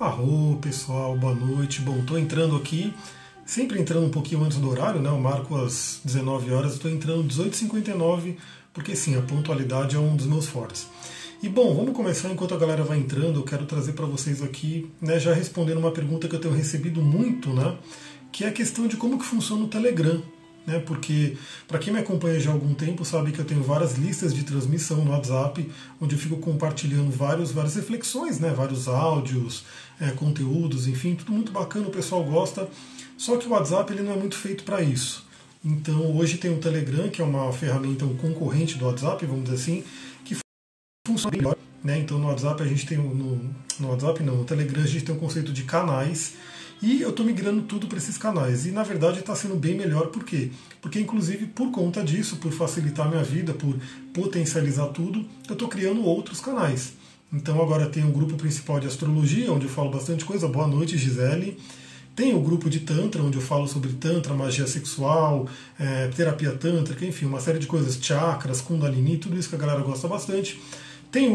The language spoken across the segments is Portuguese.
Arro, pessoal, boa noite. Bom, estou entrando aqui, sempre entrando um pouquinho antes do horário, né? Eu marco às 19 horas, estou entrando 18h59, porque sim, a pontualidade é um dos meus fortes. E bom, vamos começar enquanto a galera vai entrando. Eu quero trazer para vocês aqui, né, já respondendo uma pergunta que eu tenho recebido muito, né? Que é a questão de como que funciona o Telegram né? Porque para quem me acompanha já há algum tempo sabe que eu tenho várias listas de transmissão no WhatsApp, onde eu fico compartilhando vários, várias reflexões, né? Vários áudios, é, conteúdos, enfim, tudo muito bacana, o pessoal gosta. Só que o WhatsApp ele não é muito feito para isso. Então hoje tem o Telegram, que é uma ferramenta um concorrente do WhatsApp, vamos dizer assim, que funciona melhor. Né? Então no WhatsApp a gente tem no, no WhatsApp não, no Telegram a gente tem o um conceito de canais e eu estou migrando tudo para esses canais. E na verdade está sendo bem melhor, por quê? Porque, inclusive, por conta disso, por facilitar minha vida, por potencializar tudo, eu estou criando outros canais. Então agora tem o grupo principal de astrologia, onde eu falo bastante coisa. Boa noite, Gisele. Tem o grupo de Tantra, onde eu falo sobre Tantra, magia sexual, é, terapia tântrica, enfim, uma série de coisas, chakras, Kundalini, tudo isso que a galera gosta bastante. Tem o,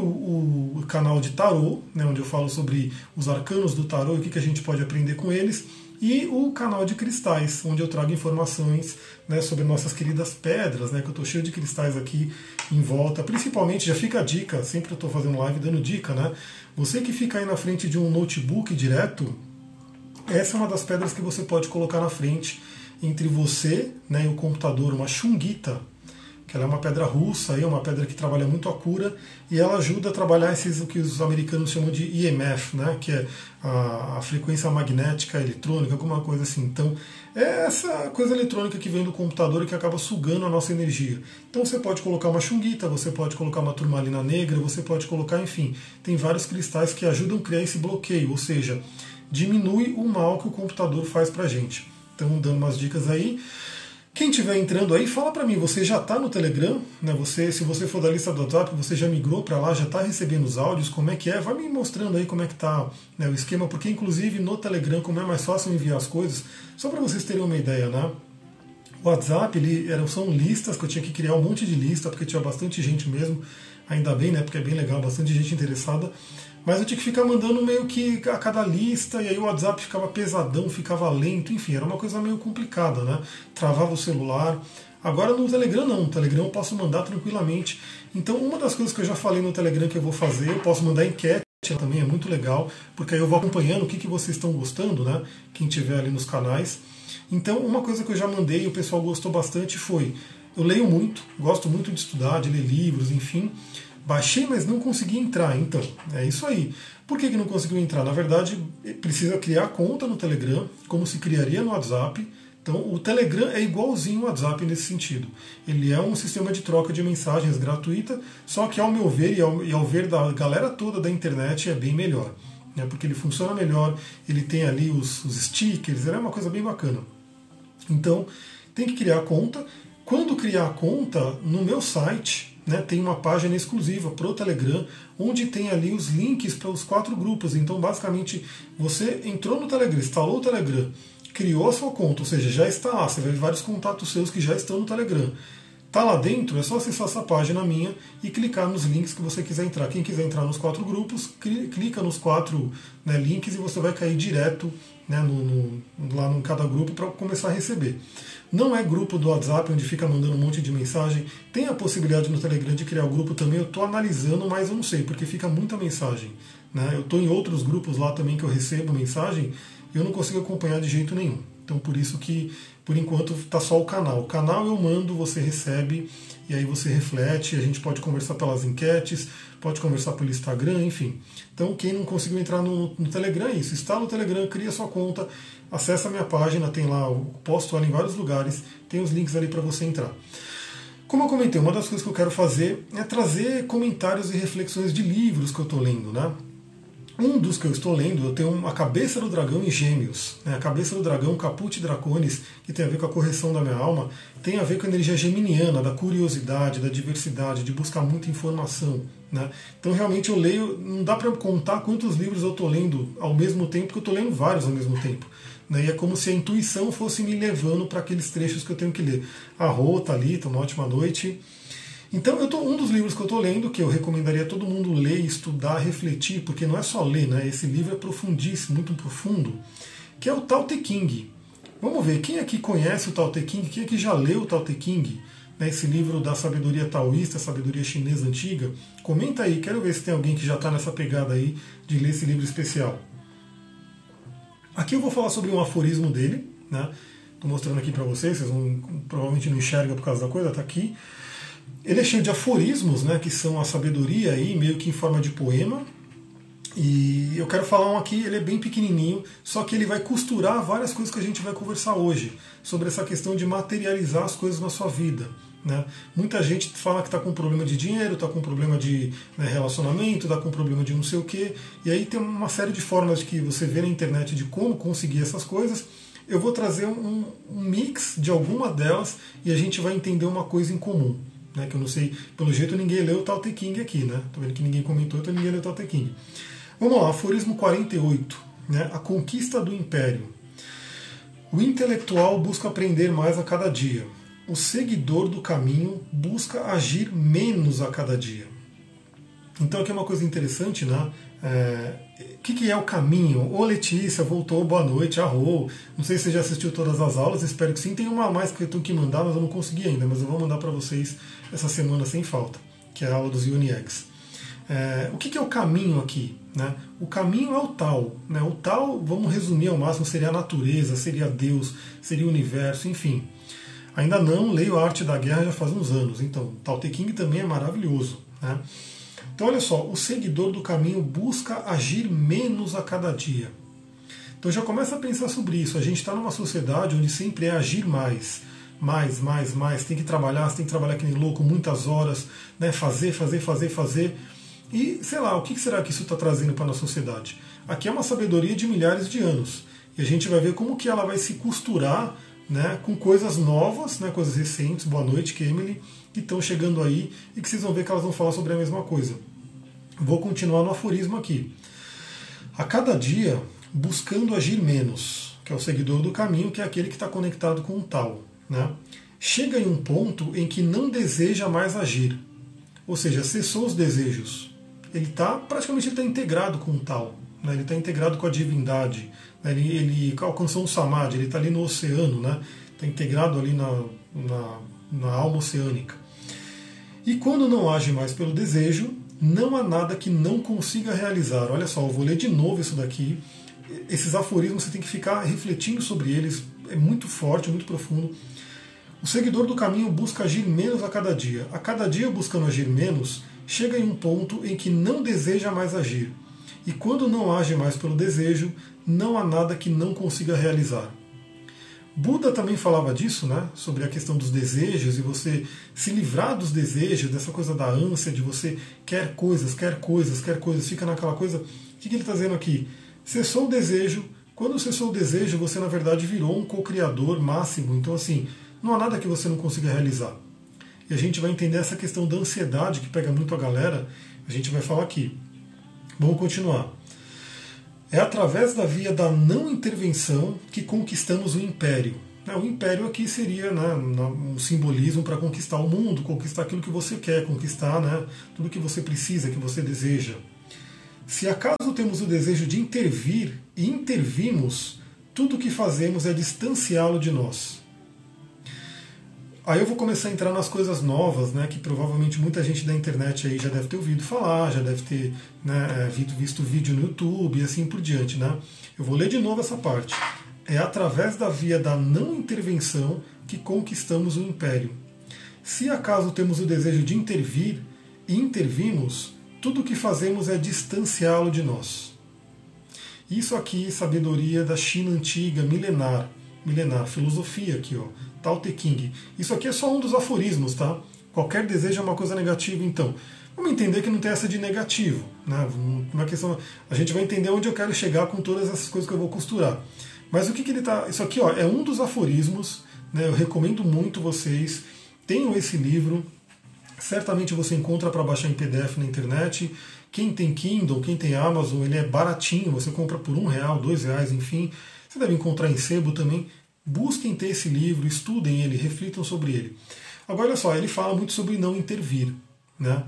o, canal de tarô, né, onde eu falo sobre os arcanos do tarô e o que, que a gente pode aprender com eles. E o canal de cristais, onde eu trago informações né, sobre nossas queridas pedras, né, que eu estou cheio de cristais aqui em volta. Principalmente, já fica a dica, sempre eu estou fazendo live dando dica, né? Você que fica aí na frente de um notebook direto, essa é uma das pedras que você pode colocar na frente entre você né, e o computador, uma chunguita que ela é uma pedra russa, é uma pedra que trabalha muito a cura e ela ajuda a trabalhar esses o que os americanos chamam de EMF, né, que é a, a frequência magnética eletrônica, alguma coisa assim. Então, é essa coisa eletrônica que vem do computador e que acaba sugando a nossa energia. Então, você pode colocar uma chunguita, você pode colocar uma turmalina negra, você pode colocar, enfim, tem vários cristais que ajudam a criar esse bloqueio, ou seja, diminui o mal que o computador faz pra gente. Então, dando umas dicas aí. Quem estiver entrando aí, fala para mim, você já está no Telegram? Né? Você, se você for da lista do WhatsApp, você já migrou para lá, já está recebendo os áudios, como é que é? Vai me mostrando aí como é que está né, o esquema, porque inclusive no Telegram, como é mais fácil enviar as coisas, só para vocês terem uma ideia, né? O WhatsApp, ele, eram, são listas que eu tinha que criar um monte de lista, porque tinha bastante gente mesmo, ainda bem, né? Porque é bem legal, bastante gente interessada. Mas eu tinha que ficar mandando meio que a cada lista, e aí o WhatsApp ficava pesadão, ficava lento, enfim, era uma coisa meio complicada, né? Travava o celular. Agora no Telegram não, no Telegram eu posso mandar tranquilamente. Então uma das coisas que eu já falei no Telegram que eu vou fazer, eu posso mandar enquete também, é muito legal, porque aí eu vou acompanhando o que, que vocês estão gostando, né? Quem tiver ali nos canais. Então uma coisa que eu já mandei e o pessoal gostou bastante foi, eu leio muito, gosto muito de estudar, de ler livros, enfim. Baixei, mas não consegui entrar. Então, é isso aí. Por que, que não conseguiu entrar? Na verdade, precisa criar conta no Telegram, como se criaria no WhatsApp. Então, o Telegram é igualzinho ao WhatsApp nesse sentido. Ele é um sistema de troca de mensagens gratuita, só que, ao meu ver e ao, e ao ver da galera toda da internet, é bem melhor. Né? Porque ele funciona melhor, ele tem ali os, os stickers, é uma coisa bem bacana. Então, tem que criar conta. Quando criar a conta, no meu site, né, tem uma página exclusiva para o Telegram, onde tem ali os links para os quatro grupos. Então, basicamente, você entrou no Telegram, instalou o Telegram, criou a sua conta, ou seja, já está lá. Você ver vários contatos seus que já estão no Telegram. Está lá dentro, é só acessar essa página minha e clicar nos links que você quiser entrar. Quem quiser entrar nos quatro grupos, clica nos quatro né, links e você vai cair direto né, no, no, lá em cada grupo para começar a receber. Não é grupo do WhatsApp onde fica mandando um monte de mensagem. Tem a possibilidade no Telegram de criar o um grupo também. Eu estou analisando, mas eu não sei, porque fica muita mensagem. Né? Eu estou em outros grupos lá também que eu recebo mensagem e eu não consigo acompanhar de jeito nenhum. Então por isso que por enquanto está só o canal. O canal eu mando, você recebe e aí você reflete. A gente pode conversar pelas enquetes, pode conversar pelo Instagram, enfim. Então quem não conseguiu entrar no, no Telegram é isso. Instala o Telegram, cria sua conta, acessa a minha página, tem lá, posto ela em vários lugares, tem os links ali para você entrar. Como eu comentei, uma das coisas que eu quero fazer é trazer comentários e reflexões de livros que eu estou lendo, né? Um dos que eu estou lendo, eu tenho A Cabeça do Dragão em Gêmeos. Né? A Cabeça do Dragão, Caput Dracones, que tem a ver com a correção da minha alma, tem a ver com a energia geminiana, da curiosidade, da diversidade, de buscar muita informação. Né? Então, realmente, eu leio, não dá para contar quantos livros eu estou lendo ao mesmo tempo, porque eu estou lendo vários ao mesmo tempo. Né? E é como se a intuição fosse me levando para aqueles trechos que eu tenho que ler. A Rô, Thalita, uma ótima noite. Então, eu tô, um dos livros que eu estou lendo, que eu recomendaria todo mundo ler, estudar, refletir, porque não é só ler, né? Esse livro é profundíssimo, muito profundo, que é o Tao Te King. Vamos ver, quem aqui conhece o Tao Te King? Quem aqui já leu o Tao Te King? Né, esse livro da sabedoria taoísta, sabedoria chinesa antiga. Comenta aí, quero ver se tem alguém que já está nessa pegada aí de ler esse livro especial. Aqui eu vou falar sobre um aforismo dele, né? Estou mostrando aqui para vocês, vocês vão, provavelmente não enxergam por causa da coisa, está aqui. Ele é cheio de aforismos, né, que são a sabedoria aí, meio que em forma de poema. E eu quero falar um aqui, ele é bem pequenininho, só que ele vai costurar várias coisas que a gente vai conversar hoje, sobre essa questão de materializar as coisas na sua vida. Né? Muita gente fala que está com problema de dinheiro, está com problema de né, relacionamento, está com problema de não sei o quê. E aí tem uma série de formas que você vê na internet de como conseguir essas coisas. Eu vou trazer um, um mix de alguma delas e a gente vai entender uma coisa em comum. Né, que eu não sei, pelo jeito ninguém leu o Tao Te King aqui, né? Tô vendo que ninguém comentou, então ninguém leu o Tao Te King. Vamos lá, aforismo 48, né? A conquista do império. O intelectual busca aprender mais a cada dia. O seguidor do caminho busca agir menos a cada dia. Então aqui é uma coisa interessante, né? É, o que, que, é o caminho? Ô Letícia, voltou, boa noite, arro. Não sei se você já assistiu todas as aulas, espero que sim. Tem uma a mais que eu tenho que mandar, mas eu não consegui ainda, mas eu vou mandar para vocês essa semana sem falta, que é a aula dos UniX. É, o que, que, é o caminho aqui? Né? O caminho é o tal. Né? O tal, vamos resumir ao máximo, seria a natureza, seria Deus, seria o universo, enfim. Ainda não leio a Arte da Guerra já faz uns anos, então Tao Te King também é maravilhoso. Né? Então, olha só, o seguidor do caminho busca agir menos a cada dia. Então, já começa a pensar sobre isso. A gente está numa sociedade onde sempre é agir mais. Mais, mais, mais. Tem que trabalhar, tem que trabalhar que nem louco, muitas horas, né? fazer, fazer, fazer, fazer. E, sei lá, o que será que isso está trazendo para a nossa sociedade? Aqui é uma sabedoria de milhares de anos. E a gente vai ver como que ela vai se costurar né, com coisas novas, né, coisas recentes. Boa noite, Emily que estão chegando aí e que vocês vão ver que elas vão falar sobre a mesma coisa. Vou continuar no aforismo aqui. A cada dia, buscando agir menos, que é o seguidor do caminho, que é aquele que está conectado com o tal. Né? Chega em um ponto em que não deseja mais agir, ou seja, cessou os desejos. Ele está praticamente está integrado com o tal, né? ele está integrado com a divindade? Ele, ele alcançou um samadhi, ele está ali no oceano, né? está integrado ali na, na, na alma oceânica. E quando não age mais pelo desejo, não há nada que não consiga realizar. Olha só, eu vou ler de novo isso daqui. Esses aforismos você tem que ficar refletindo sobre eles, é muito forte, muito profundo. O seguidor do caminho busca agir menos a cada dia. A cada dia buscando agir menos, chega em um ponto em que não deseja mais agir. E quando não age mais pelo desejo, não há nada que não consiga realizar. Buda também falava disso, né? Sobre a questão dos desejos e você se livrar dos desejos, dessa coisa da ânsia, de você quer coisas, quer coisas, quer coisas, fica naquela coisa. O que ele está dizendo aqui? Cessou o desejo. Quando cessou o desejo, você na verdade virou um co-criador máximo. Então, assim, não há nada que você não consiga realizar. E a gente vai entender essa questão da ansiedade que pega muito a galera. A gente vai falar aqui. Vamos continuar. É através da via da não intervenção que conquistamos o império. É, o império aqui seria né, um simbolismo para conquistar o mundo, conquistar aquilo que você quer, conquistar né, tudo que você precisa, que você deseja. Se acaso temos o desejo de intervir e intervimos, tudo o que fazemos é distanciá-lo de nós. Aí eu vou começar a entrar nas coisas novas, né, que provavelmente muita gente da internet aí já deve ter ouvido falar, já deve ter né, é, visto vídeo no YouTube e assim por diante. Né? Eu vou ler de novo essa parte. É através da via da não intervenção que conquistamos o império. Se acaso temos o desejo de intervir e intervimos, tudo o que fazemos é distanciá-lo de nós. Isso aqui, sabedoria da China antiga, milenar, milenar, filosofia aqui, ó Tao Te. Isso aqui é só um dos aforismos, tá? Qualquer desejo é uma coisa negativa, então. Vamos entender que não tem essa de negativo. Né? Uma questão, a gente vai entender onde eu quero chegar com todas essas coisas que eu vou costurar. Mas o que, que ele está. Isso aqui ó, é um dos aforismos. Né? Eu recomendo muito vocês. Tenham esse livro. Certamente você encontra para baixar em PDF na internet. Quem tem Kindle, quem tem Amazon, ele é baratinho. Você compra por um real, dois reais, enfim. Você deve encontrar em sebo também. Busquem ter esse livro, estudem ele, reflitam sobre ele. Agora, olha só, ele fala muito sobre não intervir. Né?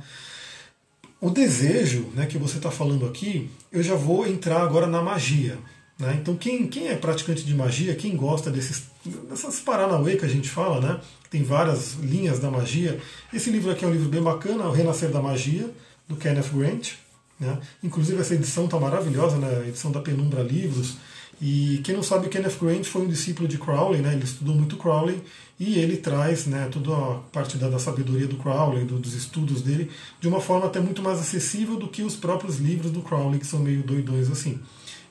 O desejo né, que você está falando aqui, eu já vou entrar agora na magia. Né? Então, quem, quem é praticante de magia, quem gosta desses, dessas Paranauê que a gente fala, né? tem várias linhas da magia. Esse livro aqui é um livro bem bacana, O Renascer da Magia, do Kenneth Grant. Né? Inclusive, essa edição está maravilhosa, né? a edição da Penumbra Livros. E quem não sabe, Kenneth Grant foi um discípulo de Crowley, né? ele estudou muito Crowley e ele traz né, toda a parte da, da sabedoria do Crowley, do, dos estudos dele, de uma forma até muito mais acessível do que os próprios livros do Crowley, que são meio doidões assim.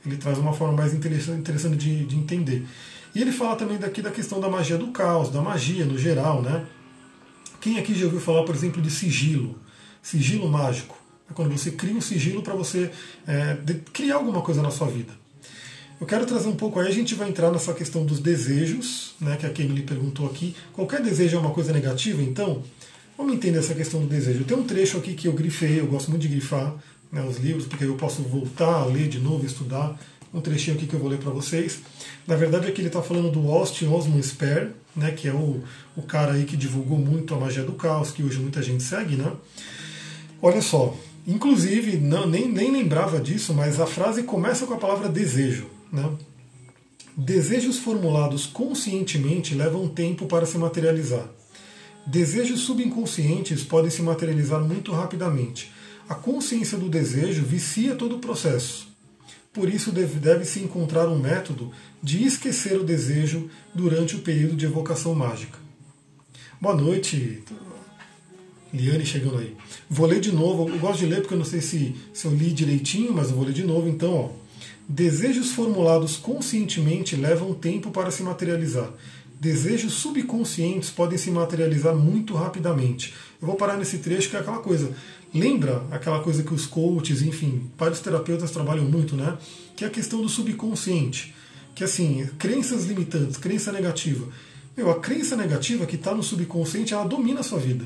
Ele traz uma forma mais interessante, interessante de, de entender. E ele fala também daqui da questão da magia do caos, da magia no geral, né? Quem aqui já ouviu falar, por exemplo, de sigilo? Sigilo mágico. É quando você cria um sigilo para você é, criar alguma coisa na sua vida. Eu quero trazer um pouco aí, a gente vai entrar nessa questão dos desejos, né, que a Kemily perguntou aqui. Qualquer desejo é uma coisa negativa, então? Vamos entender essa questão do desejo. Tem um trecho aqui que eu grifei, eu gosto muito de grifar né, os livros, porque eu posso voltar a ler de novo, estudar. Um trechinho aqui que eu vou ler para vocês. Na verdade, aqui ele está falando do Austin Osman Spare, né, que é o, o cara aí que divulgou muito a magia do caos, que hoje muita gente segue, né? Olha só, inclusive, não, nem, nem lembrava disso, mas a frase começa com a palavra desejo. Né? Desejos formulados conscientemente levam tempo para se materializar. Desejos subconscientes podem se materializar muito rapidamente. A consciência do desejo vicia todo o processo. Por isso, deve-se encontrar um método de esquecer o desejo durante o período de evocação mágica. Boa noite, Liane chegando aí. Vou ler de novo. Eu gosto de ler porque eu não sei se, se eu li direitinho, mas eu vou ler de novo. Então, ó. Desejos formulados conscientemente levam tempo para se materializar. Desejos subconscientes podem se materializar muito rapidamente. Eu vou parar nesse trecho que é aquela coisa. Lembra aquela coisa que os coaches, enfim, vários terapeutas trabalham muito, né? Que é a questão do subconsciente. Que assim, crenças limitantes, crença negativa. Meu, a crença negativa que está no subconsciente, ela domina a sua vida.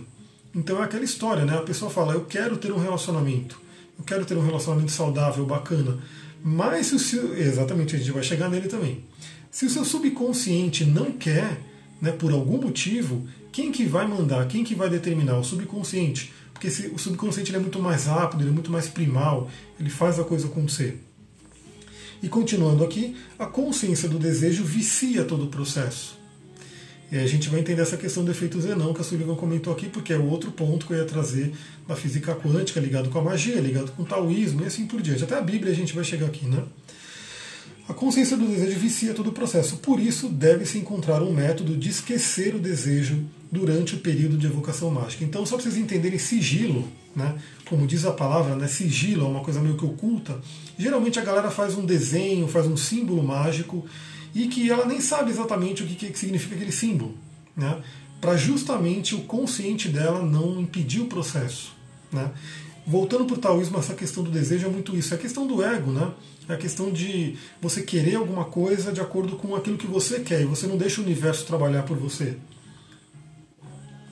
Então é aquela história, né? A pessoa fala, eu quero ter um relacionamento. Eu quero ter um relacionamento saudável, bacana. Mas se o seu, exatamente, a gente vai chegar nele também. Se o seu subconsciente não quer, né, por algum motivo, quem que vai mandar, quem que vai determinar? O subconsciente. Porque se, o subconsciente é muito mais rápido, ele é muito mais primal, ele faz a coisa acontecer. E continuando aqui, a consciência do desejo vicia todo o processo. E a gente vai entender essa questão do efeito Zenão que a Sullivan comentou aqui, porque é o outro ponto que eu ia trazer na física quântica, ligado com a magia, ligado com o taoísmo e assim por diante. Até a Bíblia a gente vai chegar aqui, né? A consciência do desejo vicia todo o processo. Por isso, deve-se encontrar um método de esquecer o desejo durante o período de evocação mágica. Então, só para vocês entenderem sigilo, né? como diz a palavra, né? sigilo é uma coisa meio que oculta. Geralmente a galera faz um desenho, faz um símbolo mágico e que ela nem sabe exatamente o que, que significa aquele símbolo, né? para justamente o consciente dela não impedir o processo. Né? Voltando para o taoísmo, essa questão do desejo é muito isso, é a questão do ego, né? é a questão de você querer alguma coisa de acordo com aquilo que você quer, e você não deixa o universo trabalhar por você.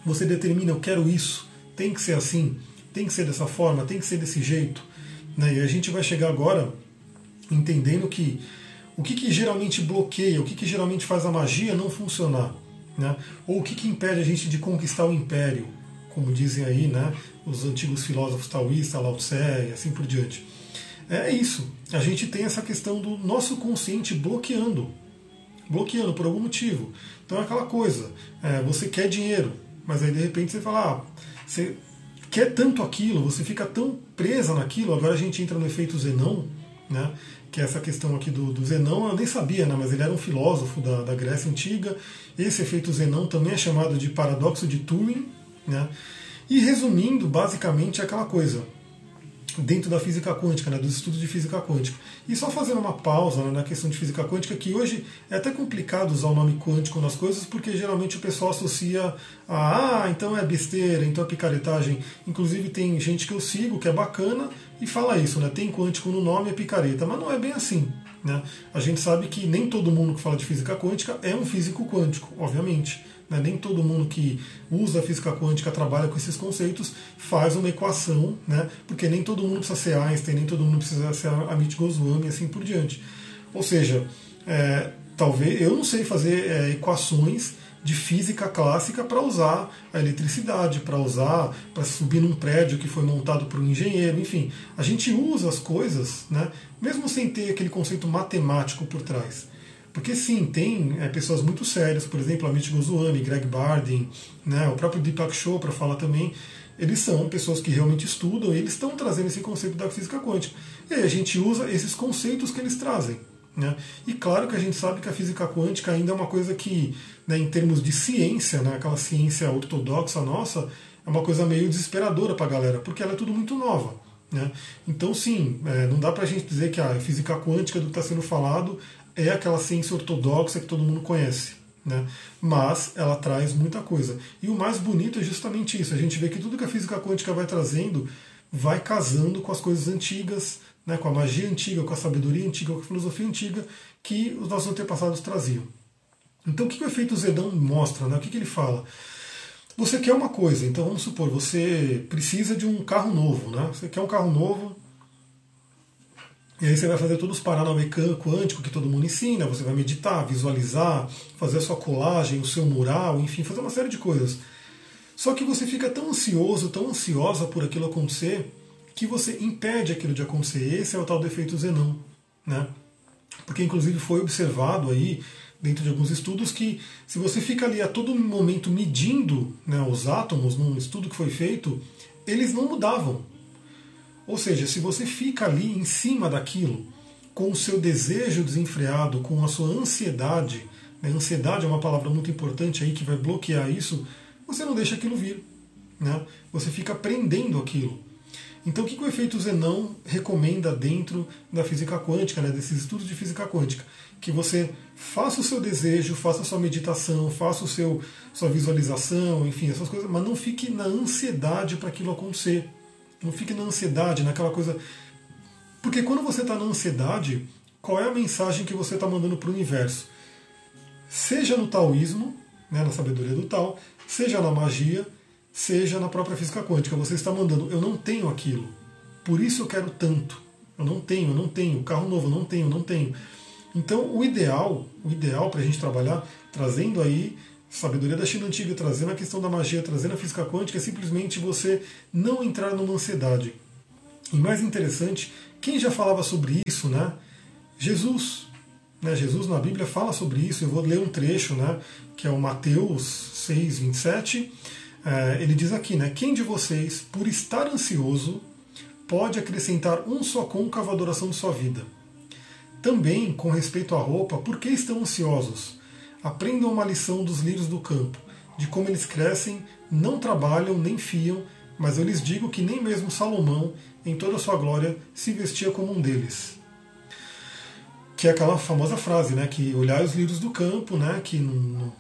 Você determina, eu quero isso, tem que ser assim, tem que ser dessa forma, tem que ser desse jeito. Né? E a gente vai chegar agora entendendo que o que, que geralmente bloqueia, o que, que geralmente faz a magia não funcionar? Né? Ou o que, que impede a gente de conquistar o império, como dizem aí né, os antigos filósofos taoístas, Lao Tse e assim por diante. É isso. A gente tem essa questão do nosso consciente bloqueando. Bloqueando por algum motivo. Então é aquela coisa, é, você quer dinheiro, mas aí de repente você fala, ah, você quer tanto aquilo, você fica tão presa naquilo, agora a gente entra no efeito Zenão, né? Que é essa questão aqui do, do Zenão, eu nem sabia, né, mas ele era um filósofo da, da Grécia Antiga. Esse efeito Zenão também é chamado de paradoxo de Turing. Né? E resumindo, basicamente é aquela coisa dentro da física quântica, né, dos estudos de física quântica. E só fazendo uma pausa né, na questão de física quântica, que hoje é até complicado usar o nome quântico nas coisas, porque geralmente o pessoal associa a, ah, então é besteira, então é picaretagem. Inclusive tem gente que eu sigo, que é bacana, e fala isso, né, tem quântico no nome, é picareta, mas não é bem assim. Né? A gente sabe que nem todo mundo que fala de física quântica é um físico quântico, obviamente. Né? Nem todo mundo que usa física quântica trabalha com esses conceitos, faz uma equação, né? porque nem todo mundo precisa ser Einstein, nem todo mundo precisa ser Amit Goswami e assim por diante. Ou seja, é, talvez eu não sei fazer é, equações de física clássica para usar a eletricidade, para usar, para subir num prédio que foi montado por um engenheiro, enfim. A gente usa as coisas, né, mesmo sem ter aquele conceito matemático por trás. Porque sim, tem é, pessoas muito sérias, por exemplo, Amit Goswami, Greg Bardin, né, o próprio Deepak Chopra fala também, eles são pessoas que realmente estudam e eles estão trazendo esse conceito da física quântica. E aí a gente usa esses conceitos que eles trazem. Né? E claro que a gente sabe que a física quântica ainda é uma coisa que, né, em termos de ciência, né, aquela ciência ortodoxa nossa, é uma coisa meio desesperadora para a galera, porque ela é tudo muito nova. Né? Então, sim, é, não dá para a gente dizer que a física quântica do que está sendo falado é aquela ciência ortodoxa que todo mundo conhece. Né? Mas ela traz muita coisa. E o mais bonito é justamente isso: a gente vê que tudo que a física quântica vai trazendo vai casando com as coisas antigas, né, com a magia antiga, com a sabedoria antiga, com a filosofia antiga que os nossos antepassados traziam. Então, o que o efeito Zedão mostra? Né? O que, que ele fala? Você quer uma coisa, então vamos supor, você precisa de um carro novo, né? Você quer um carro novo, e aí você vai fazer todos os paranauê quântico que todo mundo ensina, você vai meditar, visualizar, fazer a sua colagem, o seu mural, enfim, fazer uma série de coisas. Só que você fica tão ansioso, tão ansiosa por aquilo acontecer, que você impede aquilo de acontecer. Esse é o tal defeito Zenão. Né? Porque inclusive foi observado aí, dentro de alguns estudos, que se você fica ali a todo momento medindo né, os átomos, num estudo que foi feito, eles não mudavam. Ou seja, se você fica ali em cima daquilo, com o seu desejo desenfreado, com a sua ansiedade, né, ansiedade é uma palavra muito importante aí que vai bloquear isso, você não deixa aquilo vir. Né? Você fica prendendo aquilo. Então, o que o efeito Zenão recomenda dentro da física quântica, né, desses estudos de física quântica? Que você faça o seu desejo, faça a sua meditação, faça o seu sua visualização, enfim, essas coisas, mas não fique na ansiedade para aquilo acontecer. Não fique na ansiedade, naquela coisa. Porque quando você está na ansiedade, qual é a mensagem que você está mandando para o universo? Seja no taoísmo, né, na sabedoria do Tao, seja na magia, seja na própria física quântica. Você está mandando, eu não tenho aquilo, por isso eu quero tanto. Eu não tenho, eu não tenho. Carro novo, eu não tenho, eu não tenho. Então, o ideal, o ideal para a gente trabalhar, trazendo aí sabedoria da China antiga, trazendo a questão da magia, trazendo a física quântica, é simplesmente você não entrar numa ansiedade. E mais interessante, quem já falava sobre isso, né? Jesus. Né? Jesus na Bíblia fala sobre isso. Eu vou ler um trecho, né? Que é o Mateus 6, 27 é, ele diz aqui, né? Quem de vocês, por estar ansioso, pode acrescentar um só côncavo à adoração de sua vida? Também, com respeito à roupa, por que estão ansiosos? Aprendam uma lição dos lírios do campo, de como eles crescem, não trabalham nem fiam, mas eu lhes digo que nem mesmo Salomão, em toda a sua glória, se vestia como um deles. Que é aquela famosa frase, né? Que olhar os lírios do campo, né? Que não, não,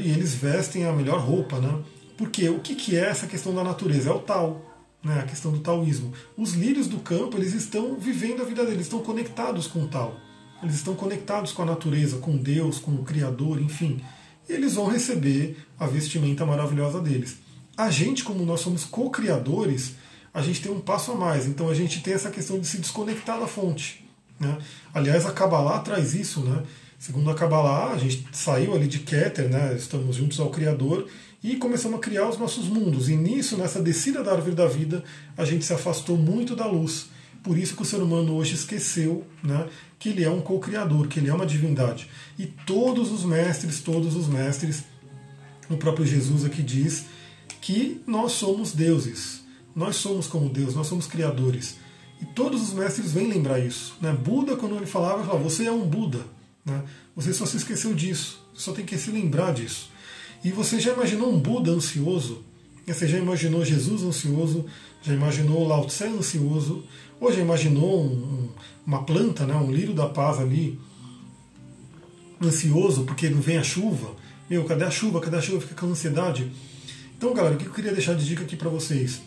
e eles vestem a melhor roupa, né? Porque o que, que é essa questão da natureza? É o tal, né, a questão do taoísmo. Os lírios do campo eles estão vivendo a vida deles, estão conectados com o tal. Eles estão conectados com a natureza, com Deus, com o Criador, enfim. E eles vão receber a vestimenta maravilhosa deles. A gente, como nós somos co-criadores, a gente tem um passo a mais. Então a gente tem essa questão de se desconectar da fonte. Né? Aliás, a Kabbalah traz isso. Né? Segundo a Kabbalah, a gente saiu ali de Keter, né? estamos juntos ao Criador, e começamos a criar os nossos mundos. E nisso, nessa descida da árvore da vida, a gente se afastou muito da luz. Por isso que o ser humano hoje esqueceu né, que ele é um co-criador, que ele é uma divindade. E todos os mestres, todos os mestres, o próprio Jesus aqui diz que nós somos deuses. Nós somos como Deus, nós somos criadores. E todos os mestres vêm lembrar isso. Né? Buda, quando ele falava, ele falava, você é um Buda. Né? Você só se esqueceu disso. Só tem que se lembrar disso. E você já imaginou um Buda ansioso? Você já imaginou Jesus ansioso? Já imaginou Lao Tse ansioso? Ou já imaginou um, um, uma planta, né, um lírio da paz ali, ansioso porque não vem a chuva? Meu, cadê a chuva? Cadê a chuva? Fica com ansiedade. Então, galera, o que eu queria deixar de dica aqui para vocês?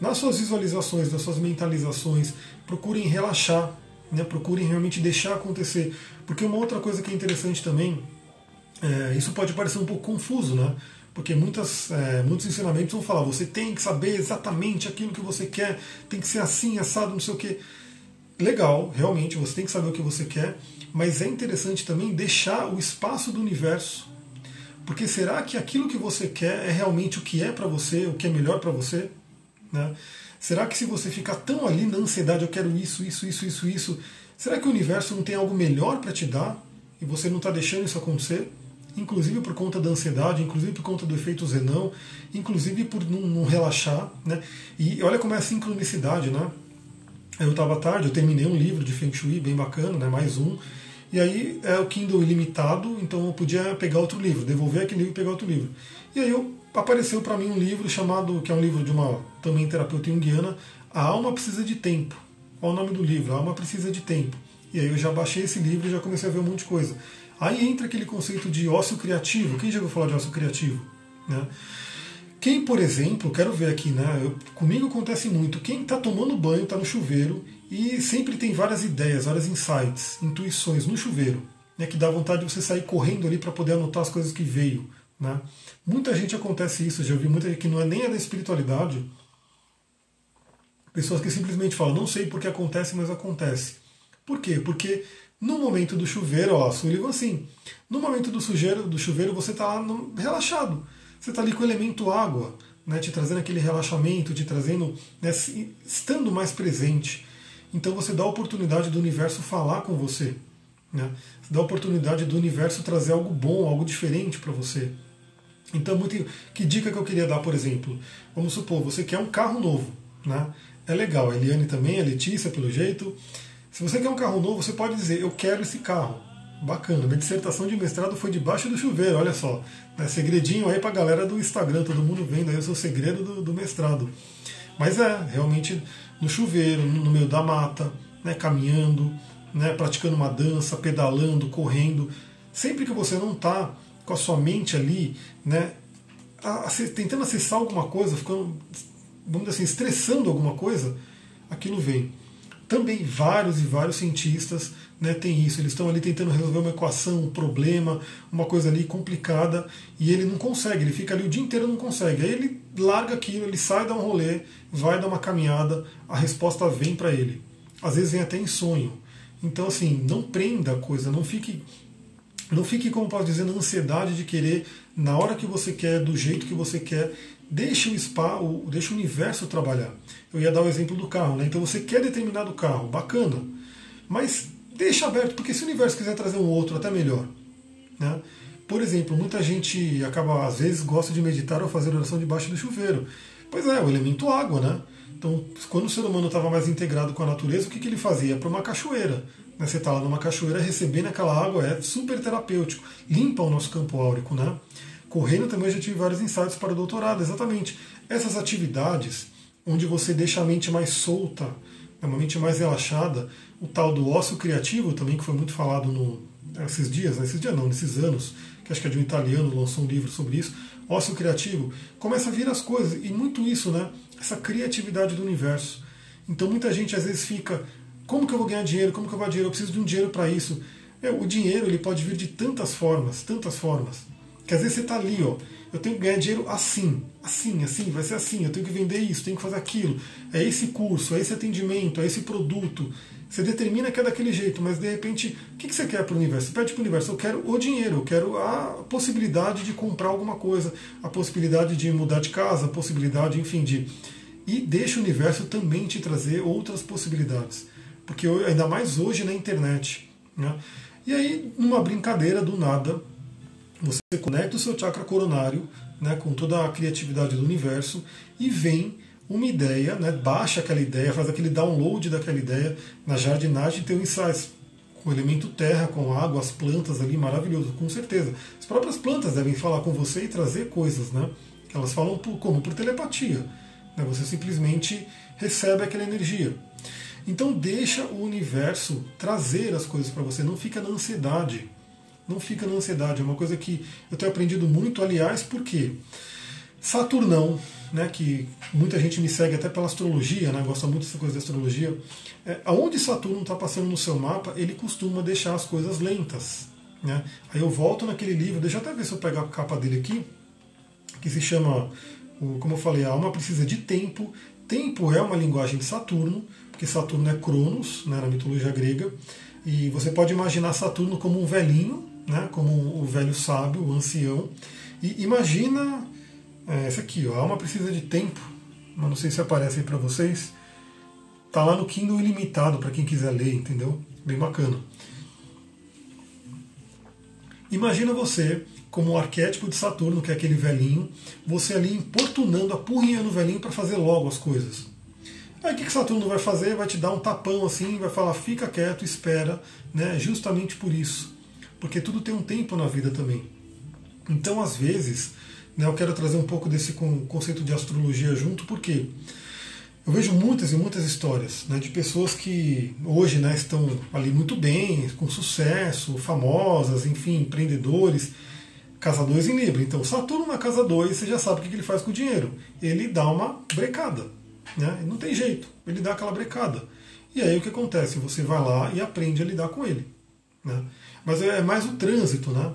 Nas suas visualizações, nas suas mentalizações, procurem relaxar, né? procurem realmente deixar acontecer. Porque uma outra coisa que é interessante também é, isso pode parecer um pouco confuso, né? Porque muitas, é, muitos ensinamentos vão falar, você tem que saber exatamente aquilo que você quer, tem que ser assim, assado, não sei o quê. Legal, realmente, você tem que saber o que você quer, mas é interessante também deixar o espaço do universo Porque será que aquilo que você quer é realmente o que é para você, o que é melhor para você? Né? Será que se você ficar tão ali na ansiedade, eu quero isso, isso, isso, isso, isso, será que o universo não tem algo melhor para te dar e você não está deixando isso acontecer? Inclusive por conta da ansiedade, inclusive por conta do efeito zenão, inclusive por não, não relaxar. Né? E olha como é a sincronicidade, né? Eu estava tarde, eu terminei um livro de Feng Shui bem bacana, né? mais um. E aí é o Kindle ilimitado, então eu podia pegar outro livro, devolver aquele livro e pegar outro livro. E aí eu, apareceu para mim um livro chamado, que é um livro de uma também terapeuta junguiana, A Alma Precisa de Tempo. Qual o nome do livro? A Alma Precisa de Tempo. E aí eu já baixei esse livro e já comecei a ver um monte de coisa. Aí entra aquele conceito de ócio criativo. Quem já ouviu falar de ócio criativo? Né? Quem, por exemplo, quero ver aqui, né? Eu, comigo acontece muito. Quem está tomando banho, está no chuveiro e sempre tem várias ideias, várias insights, intuições no chuveiro, né? Que dá vontade de você sair correndo ali para poder anotar as coisas que veio, né? Muita gente acontece isso. Já ouvi muita gente que não é nem a da espiritualidade. Pessoas que simplesmente falam, não sei porque acontece, mas acontece. Por quê? Porque no momento do chuveiro, ó, Sullivan assim, no momento do, sujeiro, do chuveiro você está relaxado você está ali com o elemento água, né, te trazendo aquele relaxamento, te trazendo, né, estando mais presente. Então você dá a oportunidade do universo falar com você. Né? Você dá a oportunidade do universo trazer algo bom, algo diferente para você. Então, muito, que dica que eu queria dar, por exemplo? Vamos supor, você quer um carro novo. Né? É legal, a Eliane também, a Letícia, pelo jeito. Se você quer um carro novo, você pode dizer, eu quero esse carro. Bacana, minha dissertação de mestrado foi debaixo do chuveiro, olha só. É segredinho aí pra galera do Instagram, todo mundo vendo aí o seu segredo do, do mestrado. Mas é, realmente no chuveiro, no meio da mata, né, caminhando, né, praticando uma dança, pedalando, correndo. Sempre que você não está com a sua mente ali, né, tentando acessar alguma coisa, ficando, vamos dizer assim, estressando alguma coisa, aquilo vem. Também vários e vários cientistas né, tem isso. Eles estão ali tentando resolver uma equação, um problema, uma coisa ali complicada, e ele não consegue, ele fica ali o dia inteiro não consegue. Aí ele larga aquilo, ele sai, dá um rolê, vai dar uma caminhada, a resposta vem para ele. Às vezes vem até em sonho. Então, assim, não prenda a coisa, não fique, não fique, como posso dizer, na ansiedade de querer, na hora que você quer, do jeito que você quer. Deixe o spa, o, deixe o universo trabalhar. Eu ia dar o exemplo do carro, né? Então você quer determinado carro, bacana. Mas deixa aberto, porque se o universo quiser trazer um outro, até melhor. Né? Por exemplo, muita gente acaba, às vezes, gosta de meditar ou fazer oração debaixo do chuveiro. Pois é, o elemento água, né? Então, quando o ser humano estava mais integrado com a natureza, o que, que ele fazia? Para uma cachoeira. Né? Você está lá numa cachoeira, recebendo aquela água é super terapêutico, limpa o nosso campo áurico, né? Correndo também já tive vários insights para o doutorado, exatamente. Essas atividades onde você deixa a mente mais solta, é uma mente mais relaxada, o tal do ócio criativo também, que foi muito falado no, esses dias, né? esses dias não, nesses anos, que acho que é de um italiano, lançou um livro sobre isso, ócio criativo, começa a vir as coisas, e muito isso, né? Essa criatividade do universo. Então muita gente às vezes fica, como que eu vou ganhar dinheiro? Como que eu vou ganhar dinheiro? Eu preciso de um dinheiro para isso. É, o dinheiro ele pode vir de tantas formas, tantas formas, que às vezes você está ali, ó, eu tenho que ganhar dinheiro assim, assim, assim, vai ser assim, eu tenho que vender isso, tenho que fazer aquilo, é esse curso, é esse atendimento, é esse produto. Você determina que é daquele jeito, mas de repente, o que você quer para o universo? Você pede para o universo, eu quero o dinheiro, eu quero a possibilidade de comprar alguma coisa, a possibilidade de mudar de casa, a possibilidade, enfim, de. E deixa o universo também te trazer outras possibilidades. Porque ainda mais hoje na internet. Né? E aí, numa brincadeira do nada, você conecta o seu chakra coronário né, com toda a criatividade do universo e vem uma ideia, né, baixa aquela ideia, faz aquele download daquela ideia na jardinagem tem um insights com o elemento terra, com água, as plantas ali, maravilhoso, com certeza. As próprias plantas devem falar com você e trazer coisas, né? Elas falam por, como? Por telepatia. Né? Você simplesmente recebe aquela energia. Então deixa o universo trazer as coisas para você, não fica na ansiedade. Não fica na ansiedade. É uma coisa que eu tenho aprendido muito, aliás, porque Saturnão, né, que muita gente me segue até pela astrologia, né, gosta muito dessa coisa da astrologia. É, aonde Saturno está passando no seu mapa, ele costuma deixar as coisas lentas. Né? Aí eu volto naquele livro, deixa eu até ver se eu pegar a capa dele aqui, que se chama, como eu falei, a alma precisa de tempo. Tempo é uma linguagem de Saturno, porque Saturno é Cronos, né, na mitologia grega, e você pode imaginar Saturno como um velhinho, né, como o velho sábio, o ancião. E imagina é, esse aqui, ó, a alma precisa de tempo, mas não sei se aparece aí para vocês. Tá lá no Kindle ilimitado para quem quiser ler, entendeu? Bem bacana. Imagina você como o arquétipo de Saturno, que é aquele velhinho, você ali importunando, apurrinhando o velhinho para fazer logo as coisas. Aí o que, que Saturno vai fazer? Vai te dar um tapão assim, vai falar, fica quieto, espera, né? justamente por isso. Porque tudo tem um tempo na vida também. Então, às vezes, né, eu quero trazer um pouco desse conceito de astrologia junto, porque eu vejo muitas e muitas histórias né, de pessoas que hoje né, estão ali muito bem, com sucesso, famosas, enfim, empreendedores, Casa 2 em Libra. Então, Saturno na casa 2, você já sabe o que ele faz com o dinheiro. Ele dá uma brecada. Né? Não tem jeito, ele dá aquela brecada. E aí o que acontece? Você vai lá e aprende a lidar com ele. Né? Mas é mais o trânsito, né?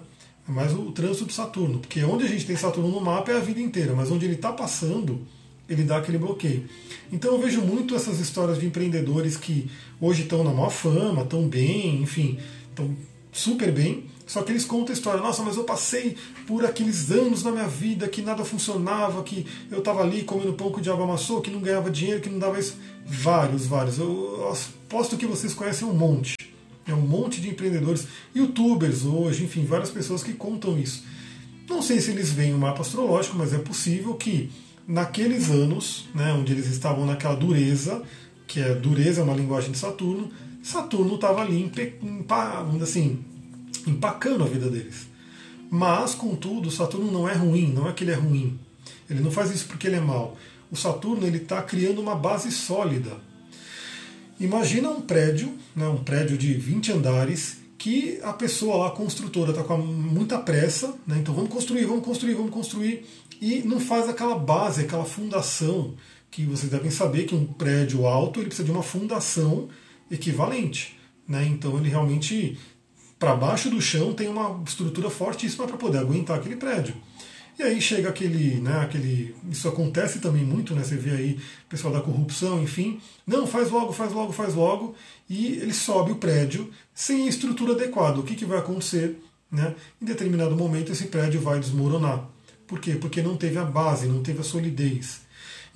Mais o trânsito de Saturno. Porque onde a gente tem Saturno no mapa é a vida inteira, mas onde ele está passando, ele dá aquele bloqueio. Então eu vejo muito essas histórias de empreendedores que hoje estão na maior fama, estão bem, enfim, estão super bem, só que eles contam a história, nossa, mas eu passei por aqueles anos na minha vida que nada funcionava, que eu estava ali comendo pão que o diabo amassou, que não ganhava dinheiro, que não dava isso. Vários, vários. Eu aposto que vocês conhecem um monte. É um monte de empreendedores, youtubers hoje, enfim, várias pessoas que contam isso. Não sei se eles veem o mapa astrológico, mas é possível que naqueles anos, né, onde eles estavam naquela dureza, que é dureza é uma linguagem de Saturno, Saturno estava ali, assim, empacando a vida deles. Mas, contudo, Saturno não é ruim, não é que ele é ruim. Ele não faz isso porque ele é mau. O Saturno ele está criando uma base sólida. Imagina um prédio, né, um prédio de 20 andares, que a pessoa lá, a construtora, está com muita pressa, né, então vamos construir, vamos construir, vamos construir, e não faz aquela base, aquela fundação, que vocês devem saber que um prédio alto ele precisa de uma fundação equivalente. Né, então ele realmente para baixo do chão tem uma estrutura fortíssima para poder aguentar aquele prédio. E aí chega aquele, né, aquele. Isso acontece também muito, né? Você vê aí pessoal da corrupção, enfim. Não, faz logo, faz logo, faz logo. E ele sobe o prédio sem a estrutura adequada. O que, que vai acontecer? Né? Em determinado momento esse prédio vai desmoronar. Por quê? Porque não teve a base, não teve a solidez.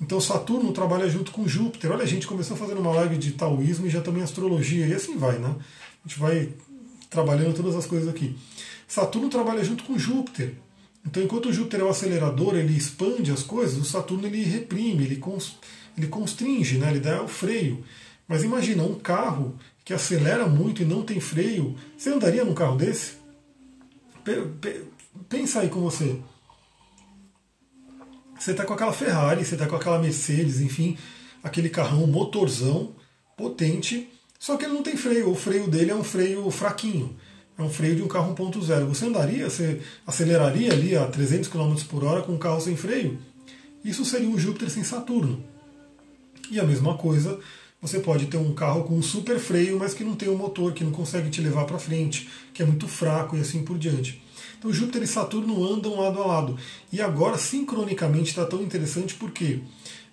Então Saturno trabalha junto com Júpiter. Olha, a gente começou fazendo uma live de taoísmo e já também astrologia, e assim vai, né? A gente vai trabalhando todas as coisas aqui. Saturno trabalha junto com Júpiter. Então, enquanto o Júpiter é o acelerador, ele expande as coisas, o Saturno ele reprime, ele, cons, ele constringe, né? ele dá o freio. Mas imagina, um carro que acelera muito e não tem freio, você andaria num carro desse? Pensa aí com você. Você está com aquela Ferrari, você está com aquela Mercedes, enfim, aquele carrão motorzão, potente, só que ele não tem freio, o freio dele é um freio fraquinho. É um freio de um carro 1.0. Você andaria, você aceleraria ali a 300 km por hora com um carro sem freio? Isso seria um Júpiter sem Saturno. E a mesma coisa, você pode ter um carro com um super freio, mas que não tem um motor, que não consegue te levar para frente, que é muito fraco e assim por diante. Então Júpiter e Saturno andam lado a lado. E agora, sincronicamente, está tão interessante porque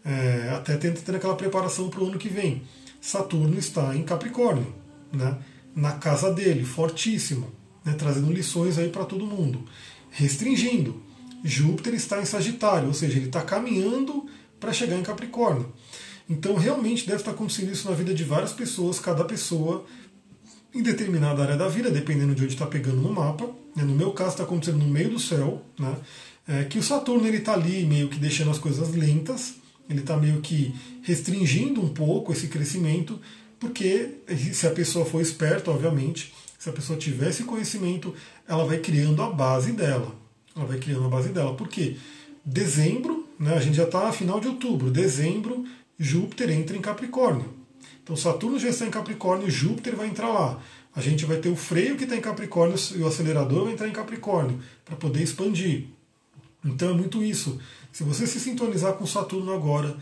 é, até tenta ter aquela preparação para o ano que vem. Saturno está em Capricórnio, né? Na casa dele, fortíssimo, né? trazendo lições aí para todo mundo. Restringindo. Júpiter está em Sagitário, ou seja, ele está caminhando para chegar em Capricórnio. Então, realmente deve estar acontecendo isso na vida de várias pessoas, cada pessoa em determinada área da vida, dependendo de onde está pegando no mapa. Né? No meu caso, está acontecendo no meio do céu, né? É, que o Saturno ele está ali meio que deixando as coisas lentas, ele está meio que restringindo um pouco esse crescimento, porque se a pessoa for esperta, obviamente, se a pessoa tiver esse conhecimento, ela vai criando a base dela. Ela vai criando a base dela. Por quê? Dezembro, né, a gente já está final de outubro, dezembro, Júpiter entra em Capricórnio. Então Saturno já está em Capricórnio, Júpiter vai entrar lá. A gente vai ter o freio que está em Capricórnio e o acelerador vai entrar em Capricórnio para poder expandir. Então é muito isso. Se você se sintonizar com Saturno agora,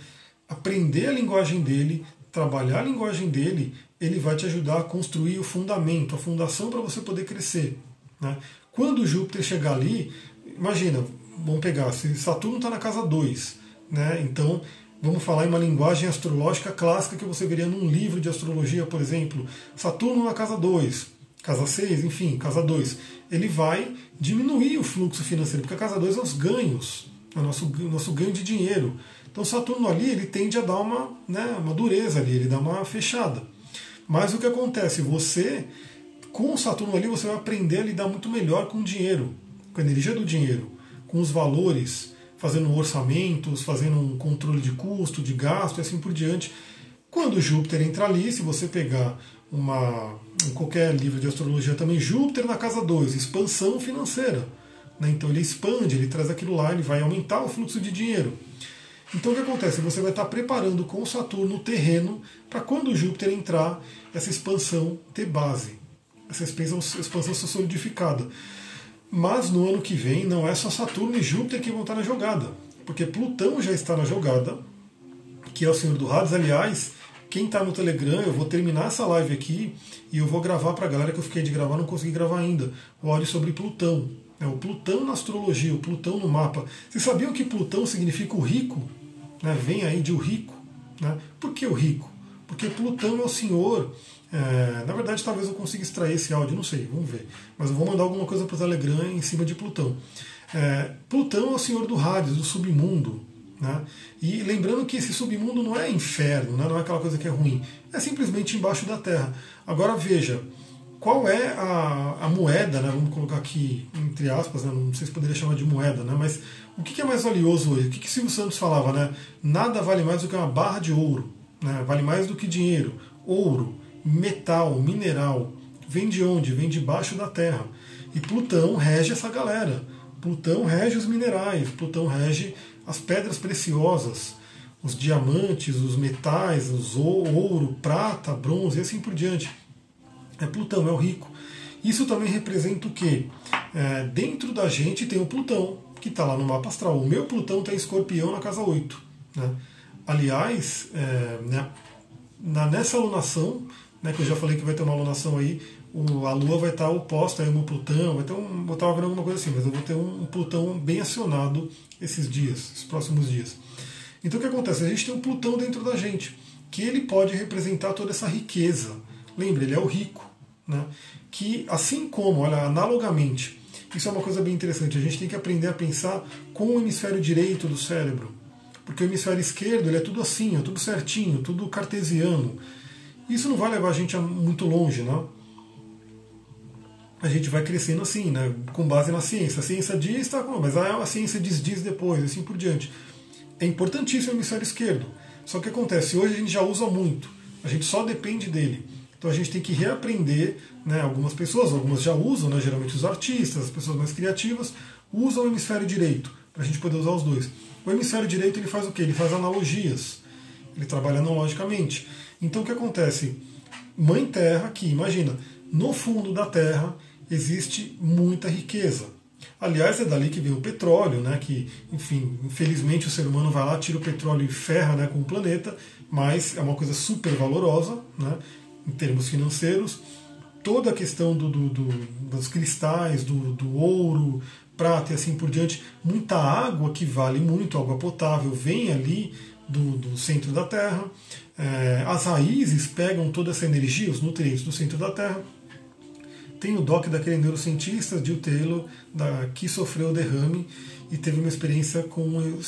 aprender a linguagem dele, trabalhar a linguagem dele, ele vai te ajudar a construir o fundamento, a fundação para você poder crescer. Né? Quando Júpiter chegar ali, imagina, vamos pegar, se Saturno está na casa 2, né? então vamos falar em uma linguagem astrológica clássica que você veria num livro de astrologia, por exemplo, Saturno na casa 2. casa 6, enfim, casa 2, ele vai diminuir o fluxo financeiro, porque a casa 2 é os ganhos, é o nosso, nosso ganho de dinheiro. Então Saturno ali ele tende a dar uma, né, uma dureza ali, ele dá uma fechada. Mas o que acontece? Você, com Saturno ali, você vai aprender a lidar muito melhor com o dinheiro, com a energia do dinheiro, com os valores, fazendo orçamentos, fazendo um controle de custo, de gasto e assim por diante. Quando Júpiter entra ali, se você pegar uma, qualquer livro de astrologia também, Júpiter na casa 2, expansão financeira. Né? Então ele expande, ele traz aquilo lá, ele vai aumentar o fluxo de dinheiro. Então o que acontece? Você vai estar preparando com o Saturno o terreno para quando Júpiter entrar, essa expansão ter base, essa expansão ser solidificada. Mas no ano que vem não é só Saturno e Júpiter que vão estar na jogada, porque Plutão já está na jogada, que é o Senhor do Hades. Aliás, quem está no Telegram, eu vou terminar essa live aqui e eu vou gravar para a galera que eu fiquei de gravar, não consegui gravar ainda. O áudio sobre Plutão. É o Plutão na astrologia, o Plutão no mapa. Vocês sabiam que Plutão significa o rico? Né? Vem aí de o rico. Né? Por que o rico? Porque Plutão é o senhor. É, na verdade, talvez eu consiga extrair esse áudio, não sei, vamos ver. Mas eu vou mandar alguma coisa para o Telegram em cima de Plutão. É, Plutão é o senhor do Hades, do submundo. Né? E lembrando que esse submundo não é inferno, né? não é aquela coisa que é ruim, é simplesmente embaixo da terra. Agora veja, qual é a, a moeda, né? vamos colocar aqui entre aspas, né? não sei se poderia chamar de moeda, né? mas o que é mais valioso hoje? O que, que Silvio Santos falava? Né? Nada vale mais do que uma barra de ouro, né? vale mais do que dinheiro. Ouro, metal, mineral, vem de onde? Vem debaixo da terra. E Plutão rege essa galera. Plutão rege os minerais, Plutão rege as pedras preciosas, os diamantes, os metais, os ouro, prata, bronze e assim por diante. É Plutão, é o rico. Isso também representa o quê? É, dentro da gente tem o Plutão, que está lá no mapa astral. O meu Plutão está em escorpião na casa 8. Né? Aliás, é, né, na, nessa alunação, né, que eu já falei que vai ter uma alunação aí, o, a Lua vai estar oposta ao meu Plutão, vai ter um, eu estava vendo alguma coisa assim, mas eu vou ter um, um, Plutão bem acionado esses dias, esses próximos dias. Então o que acontece? A gente tem um Plutão dentro da gente, que ele pode representar toda essa riqueza. Lembra, ele é o rico, né? Que assim como, olha, analogamente, isso é uma coisa bem interessante, a gente tem que aprender a pensar com o hemisfério direito do cérebro. Porque o hemisfério esquerdo ele é tudo assim, é tudo certinho, tudo cartesiano. Isso não vai levar a gente muito longe, não? a gente vai crescendo assim, né, com base na ciência. A ciência diz, tá, mas a ciência diz, diz depois, assim por diante. É importantíssimo o hemisfério esquerdo. Só que acontece, hoje a gente já usa muito, a gente só depende dele. Então a gente tem que reaprender, né, algumas pessoas, algumas já usam, né, geralmente os artistas, as pessoas mais criativas, usam o hemisfério direito, para a gente poder usar os dois. O hemisfério direito ele faz o quê? Ele faz analogias, ele trabalha analogicamente. Então o que acontece? Mãe Terra aqui, imagina, no fundo da Terra existe muita riqueza. Aliás, é dali que vem o petróleo, né? que, enfim, infelizmente o ser humano vai lá, tira o petróleo e ferra né, com o planeta, mas é uma coisa super valorosa né, em termos financeiros. Toda a questão do, do, do dos cristais, do, do ouro, prata e assim por diante, muita água que vale muito, água potável, vem ali do, do centro da Terra. É, as raízes pegam toda essa energia, os nutrientes do centro da Terra tem o doc daquele neurocientista, Jill Taylor, da, que sofreu derrame e teve uma experiência com o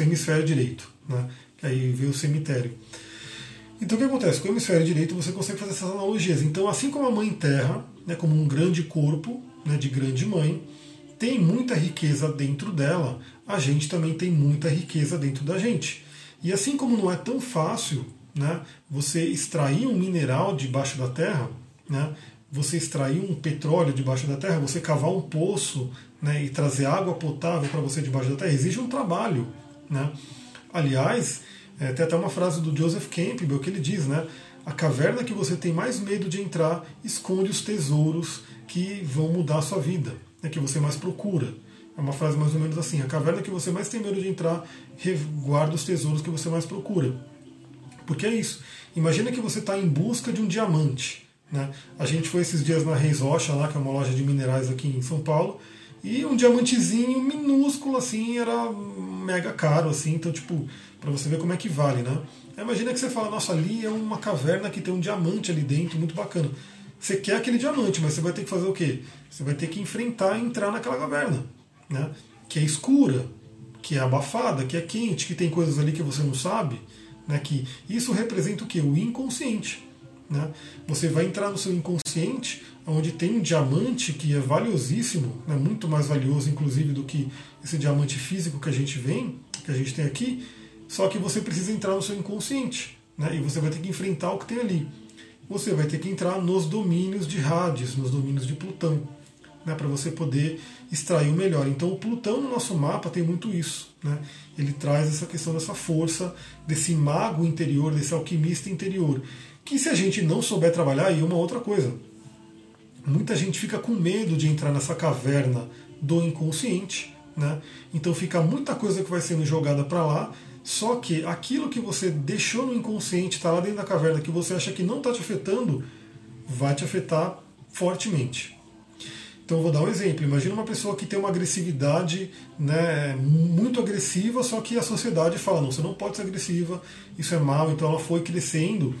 hemisfério direito, né? que aí veio o cemitério. Então o que acontece? Com o hemisfério direito você consegue fazer essas analogias. Então, assim como a Mãe Terra, né, como um grande corpo né, de grande mãe, tem muita riqueza dentro dela, a gente também tem muita riqueza dentro da gente. E assim como não é tão fácil né, você extrair um mineral debaixo da terra, né, você extrair um petróleo debaixo da terra, você cavar um poço né, e trazer água potável para você debaixo da terra, exige um trabalho. Né? Aliás, é, tem até uma frase do Joseph Campbell que ele diz, né? A caverna que você tem mais medo de entrar esconde os tesouros que vão mudar a sua vida, né, que você mais procura. É uma frase mais ou menos assim: a caverna que você mais tem medo de entrar guarda os tesouros que você mais procura. Porque é isso. Imagina que você está em busca de um diamante. Né? A gente foi esses dias na Reis Rocha, lá, que é uma loja de minerais aqui em São Paulo, e um diamantezinho minúsculo assim era mega caro, assim, então, tipo, para você ver como é que vale, né? Imagina que você fala, nossa, ali é uma caverna que tem um diamante ali dentro, muito bacana. Você quer aquele diamante, mas você vai ter que fazer o quê? Você vai ter que enfrentar e entrar naquela caverna, né? que é escura, que é abafada, que é quente, que tem coisas ali que você não sabe. Né? Que isso representa o quê? O inconsciente. Né? Você vai entrar no seu inconsciente, onde tem um diamante que é valiosíssimo, né? muito mais valioso, inclusive, do que esse diamante físico que a gente vem, que a gente tem aqui. Só que você precisa entrar no seu inconsciente. Né? E você vai ter que enfrentar o que tem ali. Você vai ter que entrar nos domínios de Hades, nos domínios de Plutão né, para você poder extrair o melhor. Então o Plutão no nosso mapa tem muito isso. Né? Ele traz essa questão dessa força, desse mago interior, desse alquimista interior. Que se a gente não souber trabalhar, aí é uma outra coisa. Muita gente fica com medo de entrar nessa caverna do inconsciente. Né? Então fica muita coisa que vai sendo jogada para lá. Só que aquilo que você deixou no inconsciente, está lá dentro da caverna, que você acha que não está te afetando, vai te afetar fortemente. Então eu vou dar um exemplo. Imagina uma pessoa que tem uma agressividade né, muito agressiva, só que a sociedade fala, não, você não pode ser agressiva, isso é mal, então ela foi crescendo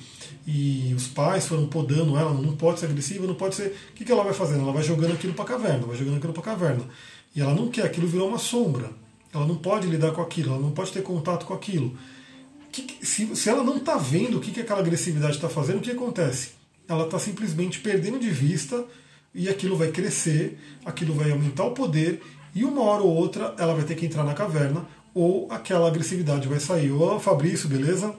e os pais foram podando ela, não pode ser agressiva, não pode ser. O que, que ela vai fazendo? Ela vai jogando aquilo para caverna, vai jogando aquilo para caverna. E ela não quer, aquilo virou uma sombra. Ela não pode lidar com aquilo, ela não pode ter contato com aquilo. Se, se ela não está vendo o que, que aquela agressividade está fazendo, o que acontece? Ela está simplesmente perdendo de vista e aquilo vai crescer, aquilo vai aumentar o poder e uma hora ou outra ela vai ter que entrar na caverna ou aquela agressividade vai sair. Ô Fabrício, beleza?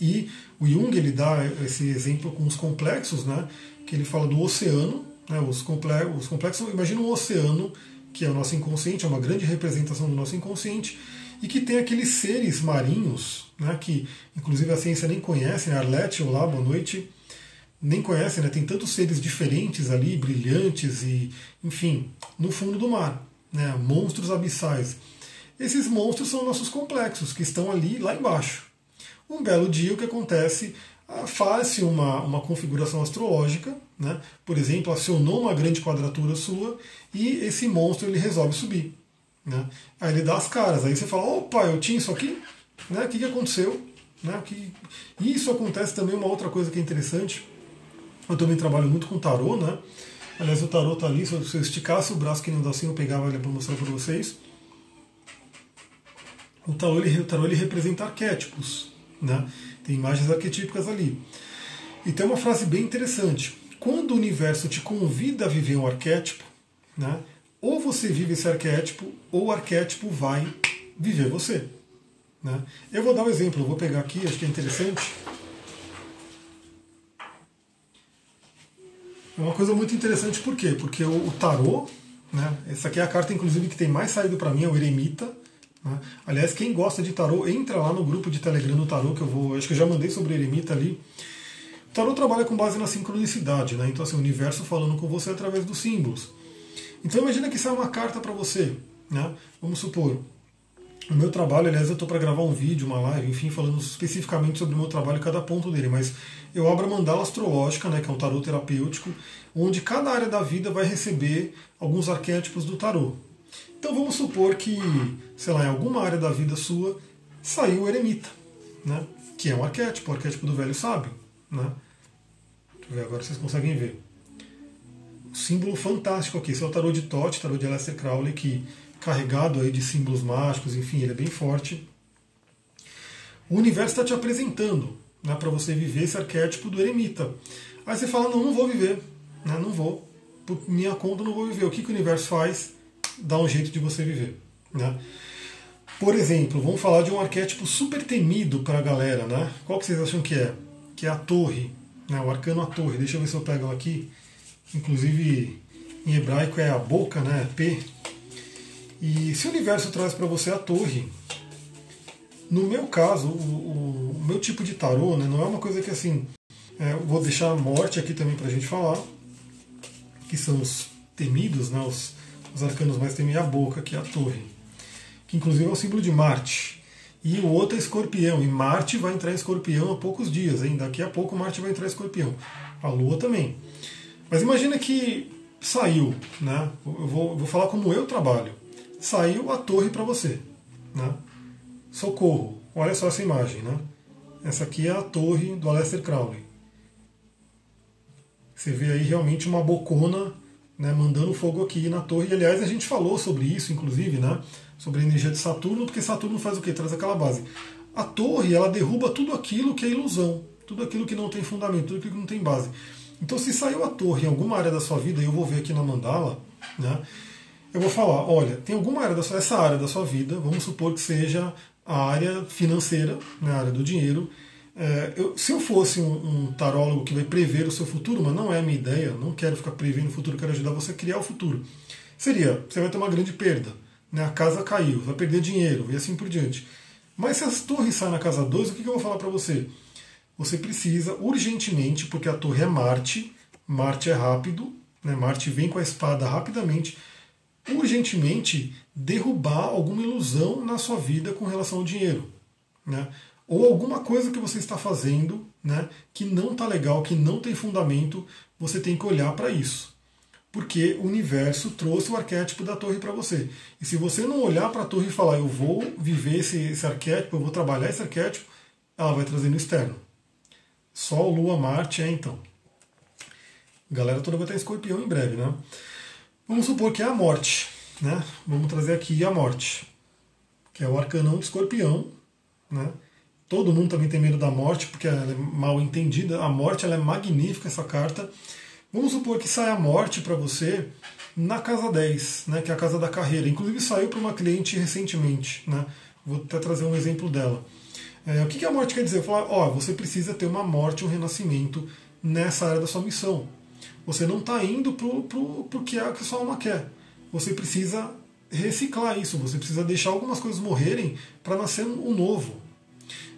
E o Jung ele dá esse exemplo com os complexos, né? Que ele fala do oceano, né? Os, complexos, os complexos, imagina um oceano que é o nosso inconsciente, é uma grande representação do nosso inconsciente e que tem aqueles seres marinhos, né? Que inclusive a ciência nem conhece, né? Arlete, olá, boa noite nem conhecem, né? tem tantos seres diferentes ali, brilhantes e, enfim, no fundo do mar, né? monstros abissais. Esses monstros são nossos complexos, que estão ali lá embaixo. Um belo dia o que acontece? Ah, faz-se uma, uma configuração astrológica, né? por exemplo, acionou uma grande quadratura sua e esse monstro ele resolve subir. Né? Aí ele dá as caras, aí você fala, opa, eu tinha isso aqui? Né? O que, que aconteceu? Né? Que... Isso acontece também uma outra coisa que é interessante, eu também trabalho muito com tarô, né? Aliás, o tarô tá ali, se eu esticasse o braço que nem assim, eu pegava ele para mostrar para vocês. O tarô, ele, o tarô ele representa arquétipos, né? Tem imagens arquetípicas ali. E tem uma frase bem interessante. Quando o universo te convida a viver um arquétipo, né? Ou você vive esse arquétipo, ou o arquétipo vai viver você. Né? Eu vou dar um exemplo, eu vou pegar aqui, acho que é interessante. É uma coisa muito interessante, por quê? Porque o, o tarô, né, essa aqui é a carta, inclusive, que tem mais saído para mim, é o Eremita. Né? Aliás, quem gosta de tarô, entra lá no grupo de Telegram do tarô, que eu vou. Acho que eu já mandei sobre o Eremita ali. O tarô trabalha com base na sincronicidade, né? Então, assim, o universo falando com você através dos símbolos. Então, imagina que sai uma carta para você, né? Vamos supor, o meu trabalho, aliás, eu estou para gravar um vídeo, uma live, enfim, falando especificamente sobre o meu trabalho e cada ponto dele, mas eu abro a mandala astrológica, né, que é um tarô terapêutico, onde cada área da vida vai receber alguns arquétipos do tarô. Então vamos supor que, sei lá, em alguma área da vida sua saiu o eremita, né, que é um arquétipo, o arquétipo do velho sábio. Né? Deixa eu ver agora vocês conseguem ver. Um símbolo fantástico aqui, esse é o tarô de Tote, tarô de Aleister Crowley, que carregado aí de símbolos mágicos, enfim, ele é bem forte. O universo está te apresentando né, para você viver esse arquétipo do eremita. Aí você fala, não, não vou viver, né, não vou, por minha conta não vou viver. O que, que o universo faz? Dá um jeito de você viver. Né? Por exemplo, vamos falar de um arquétipo super temido para a galera. Né? Qual que vocês acham que é? Que é a torre, né, o arcano a torre. Deixa eu ver se eu pego aqui. Inclusive, em hebraico é a boca, né? P. E se o universo traz para você a torre, no meu caso, o, o, meu tipo de tarô né, não é uma coisa que assim. É, vou deixar a morte aqui também para a gente falar, que são os temidos, né, os, os arcanos mais temidos, a boca, que é a torre, que inclusive é o símbolo de Marte. E o outro é escorpião, e Marte vai entrar em escorpião há poucos dias, hein? daqui a pouco Marte vai entrar em escorpião. A Lua também. Mas imagina que saiu, né? Eu vou, vou falar como eu trabalho saiu a torre para você. Né? Socorro, olha só essa imagem. Né? Essa aqui é a torre do Aleister Crowley. Você vê aí realmente uma bocona né, mandando fogo aqui na torre. E, aliás, a gente falou sobre isso, inclusive, né, sobre a energia de Saturno, porque Saturno faz o quê? Traz aquela base. A torre, ela derruba tudo aquilo que é ilusão, tudo aquilo que não tem fundamento, tudo aquilo que não tem base. Então, se saiu a torre em alguma área da sua vida, e eu vou ver aqui na mandala, né, eu vou falar, olha, tem alguma área da sua, essa área da sua vida, vamos supor que seja a área financeira, né, a área do dinheiro. É, eu, se eu fosse um, um, tarólogo que vai prever o seu futuro, mas não é a minha ideia, não quero ficar prevendo o futuro, quero ajudar você a criar o futuro. Seria, você vai ter uma grande perda, né, a casa caiu, vai perder dinheiro e assim por diante. Mas se as torres saem na casa 2, o que, que eu vou falar para você? Você precisa urgentemente, porque a torre é Marte, Marte é rápido, né, Marte vem com a espada rapidamente, urgentemente derrubar alguma ilusão na sua vida com relação ao dinheiro. Né? Ou alguma coisa que você está fazendo né, que não está legal, que não tem fundamento, você tem que olhar para isso. Porque o universo trouxe o arquétipo da torre para você. E se você não olhar para a torre e falar, eu vou viver esse, esse arquétipo, eu vou trabalhar esse arquétipo, ela vai trazer no externo. Sol, Lua, Marte é então. A galera toda vai estar em escorpião em breve, né? Vamos supor que é a morte. Né? Vamos trazer aqui a morte, que é o arcanão de escorpião. Né? Todo mundo também tem medo da morte, porque ela é mal entendida. A morte ela é magnífica, essa carta. Vamos supor que saia a morte para você na casa 10, né, que é a casa da carreira. Inclusive saiu para uma cliente recentemente. Né? Vou até trazer um exemplo dela. É, o que, que a morte quer dizer? Falar, ó, você precisa ter uma morte, um renascimento nessa área da sua missão. Você não está indo para o que a sua alma quer. Você precisa reciclar isso, você precisa deixar algumas coisas morrerem para nascer um novo.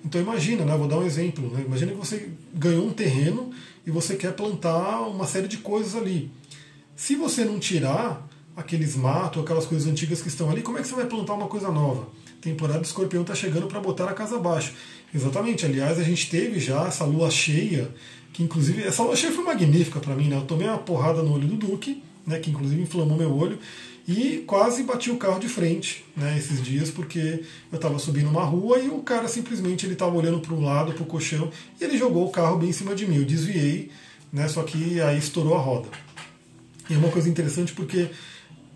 Então imagina, né, vou dar um exemplo. Né, imagina que você ganhou um terreno e você quer plantar uma série de coisas ali. Se você não tirar aqueles matos, aquelas coisas antigas que estão ali, como é que você vai plantar uma coisa nova? temporada do escorpião está chegando para botar a casa abaixo. Exatamente, aliás, a gente teve já essa lua cheia que inclusive essa cheia foi magnífica para mim, né? Eu tomei uma porrada no olho do Duque, né, que inclusive inflamou meu olho, e quase bati o carro de frente, né, esses dias, porque eu estava subindo uma rua e o cara simplesmente ele estava olhando para um lado, para o colchão, e ele jogou o carro bem em cima de mim. Eu desviei, né, só que aí estourou a roda. E é uma coisa interessante porque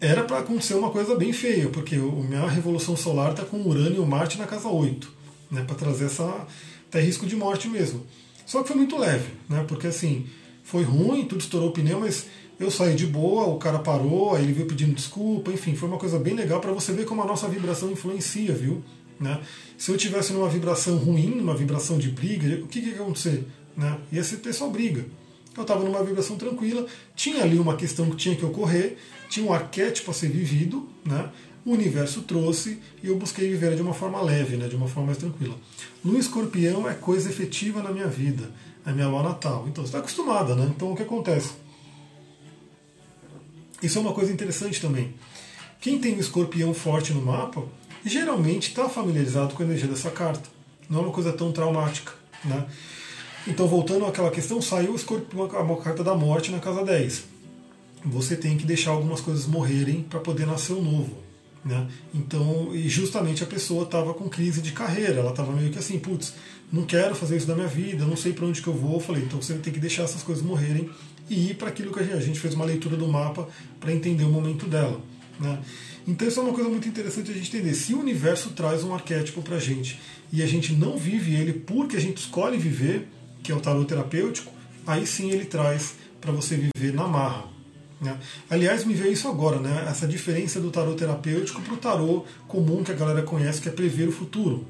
era para acontecer uma coisa bem feia, porque a minha revolução solar está com Urânio e Marte na casa 8, né, para trazer essa até risco de morte mesmo. Só que foi muito leve, né? Porque assim, foi ruim, tudo estourou o pneu, mas eu saí de boa, o cara parou, aí ele veio pedindo desculpa, enfim, foi uma coisa bem legal para você ver como a nossa vibração influencia, viu? Né? Se eu tivesse numa vibração ruim, numa vibração de briga, o que, que ia acontecer? Né? Ia ser ter só briga. Eu estava numa vibração tranquila, tinha ali uma questão que tinha que ocorrer, tinha um arquétipo a ser vivido, né? O universo trouxe e eu busquei viver de uma forma leve, né, de uma forma mais tranquila. Lua escorpião é coisa efetiva na minha vida, é minha lua natal. Então você está acostumada, né? Então o que acontece? Isso é uma coisa interessante também. Quem tem um escorpião forte no mapa, geralmente está familiarizado com a energia dessa carta. Não é uma coisa tão traumática. Né? Então, voltando àquela questão, saiu a carta da morte na casa 10. Você tem que deixar algumas coisas morrerem para poder nascer um novo. Né? Então, e justamente a pessoa estava com crise de carreira, ela estava meio que assim, putz, não quero fazer isso da minha vida, não sei para onde que eu vou. Eu falei, então você tem que deixar essas coisas morrerem e ir para aquilo que a gente, a gente fez uma leitura do mapa para entender o momento dela. Né? Então isso é uma coisa muito interessante a gente entender. Se o universo traz um arquétipo para a gente e a gente não vive ele porque a gente escolhe viver, que é o tarot terapêutico, aí sim ele traz para você viver na marra. Né? Aliás, me veio isso agora, né? essa diferença do tarot terapêutico para o tarot comum que a galera conhece, que é prever o futuro.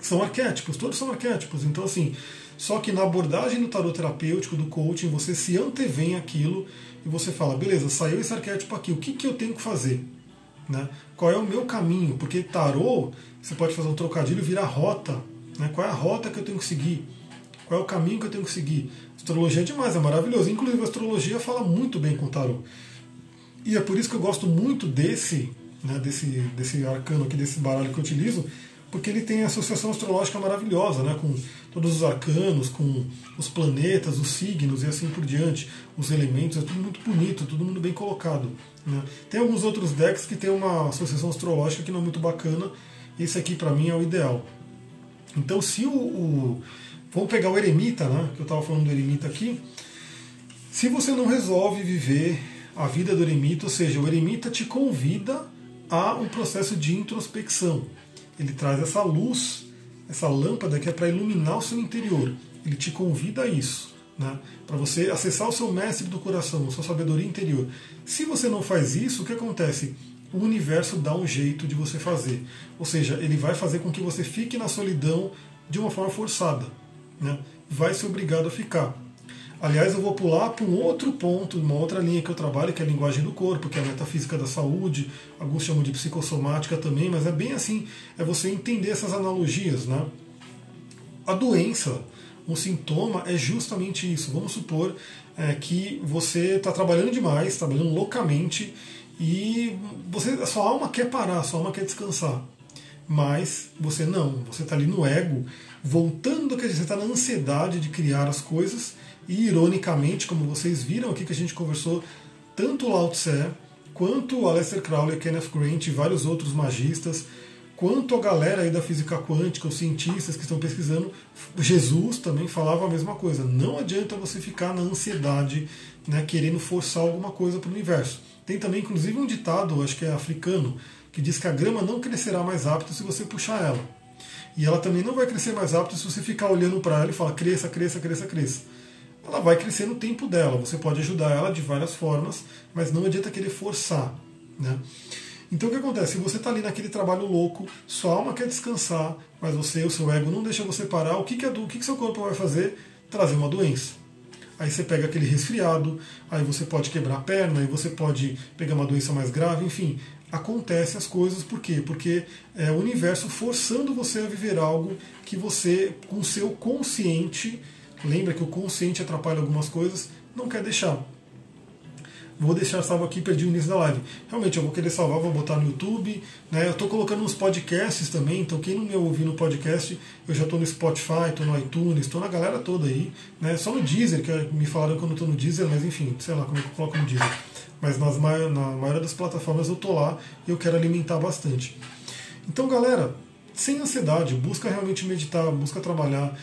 São arquétipos, todos são arquétipos. Então, assim, só que na abordagem do tarot terapêutico, do coaching, você se antevém aquilo e você fala, beleza, saiu esse arquétipo aqui, o que, que eu tenho que fazer? Né? Qual é o meu caminho? Porque tarot, você pode fazer um trocadilho e virar rota. Né? Qual é a rota que eu tenho que seguir? Qual é o caminho que eu tenho que seguir? Astrologia é demais, é maravilhoso. Inclusive a astrologia fala muito bem com o tarot. E é por isso que eu gosto muito desse, né, desse, desse arcano aqui, desse baralho que eu utilizo, porque ele tem associação astrológica maravilhosa, né, com todos os arcanos, com os planetas, os signos e assim por diante, os elementos, é tudo muito bonito, tudo muito bem colocado. Né. Tem alguns outros decks que tem uma associação astrológica que não é muito bacana, esse aqui para mim é o ideal. Então, se o, o Vamos pegar o eremita, né? Que eu estava falando do eremita aqui. Se você não resolve viver a vida do eremita, ou seja, o eremita te convida a um processo de introspecção. Ele traz essa luz, essa lâmpada que é para iluminar o seu interior. Ele te convida a isso, né? para você acessar o seu mestre do coração, a sua sabedoria interior. Se você não faz isso, o que acontece? O universo dá um jeito de você fazer. Ou seja, ele vai fazer com que você fique na solidão de uma forma forçada. Né? Vai ser obrigado a ficar. Aliás, eu vou pular para um outro ponto, uma outra linha que eu trabalho, que é a linguagem do corpo, que é a metafísica da saúde, alguns chamam de psicossomática também, mas é bem assim, é você entender essas analogias. Né? A doença, um sintoma é justamente isso. Vamos supor é, que você está trabalhando demais, trabalhando loucamente, e você, a sua alma quer parar, a sua alma quer descansar. Mas você não, você está ali no ego, voltando, dizer, você está na ansiedade de criar as coisas e, ironicamente, como vocês viram aqui que a gente conversou, tanto Lao Tse, quanto o Aleister Crowley, Kenneth Grant e vários outros magistas, quanto a galera aí da física quântica, os cientistas que estão pesquisando, Jesus também falava a mesma coisa. Não adianta você ficar na ansiedade, né, querendo forçar alguma coisa para o universo. Tem também, inclusive, um ditado, acho que é africano, que diz que a grama não crescerá mais rápido se você puxar ela. E ela também não vai crescer mais rápido se você ficar olhando para ela e falar cresça, cresça, cresça, cresça ela vai crescer no tempo dela. Você pode ajudar ela de várias formas, mas não adianta querer forçar. Né? Então o que acontece? Se você está ali naquele trabalho louco, sua alma quer descansar, mas você, o seu ego, não deixa você parar, o que, que, o que, que seu corpo vai fazer? Trazer uma doença. Aí você pega aquele resfriado, aí você pode quebrar a perna, aí você pode pegar uma doença mais grave, enfim. Acontece as coisas, por quê? Porque é o universo forçando você a viver algo que você, com o seu consciente, lembra que o consciente atrapalha algumas coisas, não quer deixar. Vou deixar salvo aqui, perdi o início da live. Realmente, eu vou querer salvar, vou botar no YouTube. Né? Eu estou colocando uns podcasts também, então quem não me ouvir no podcast, eu já estou no Spotify, estou no iTunes, estou na galera toda aí. Né? Só no Deezer, que me falaram que eu não estou no Deezer, mas enfim, sei lá como é eu coloco no Deezer. Mas nas, na maioria das plataformas eu estou lá e eu quero alimentar bastante. Então, galera, sem ansiedade, busca realmente meditar, busca trabalhar.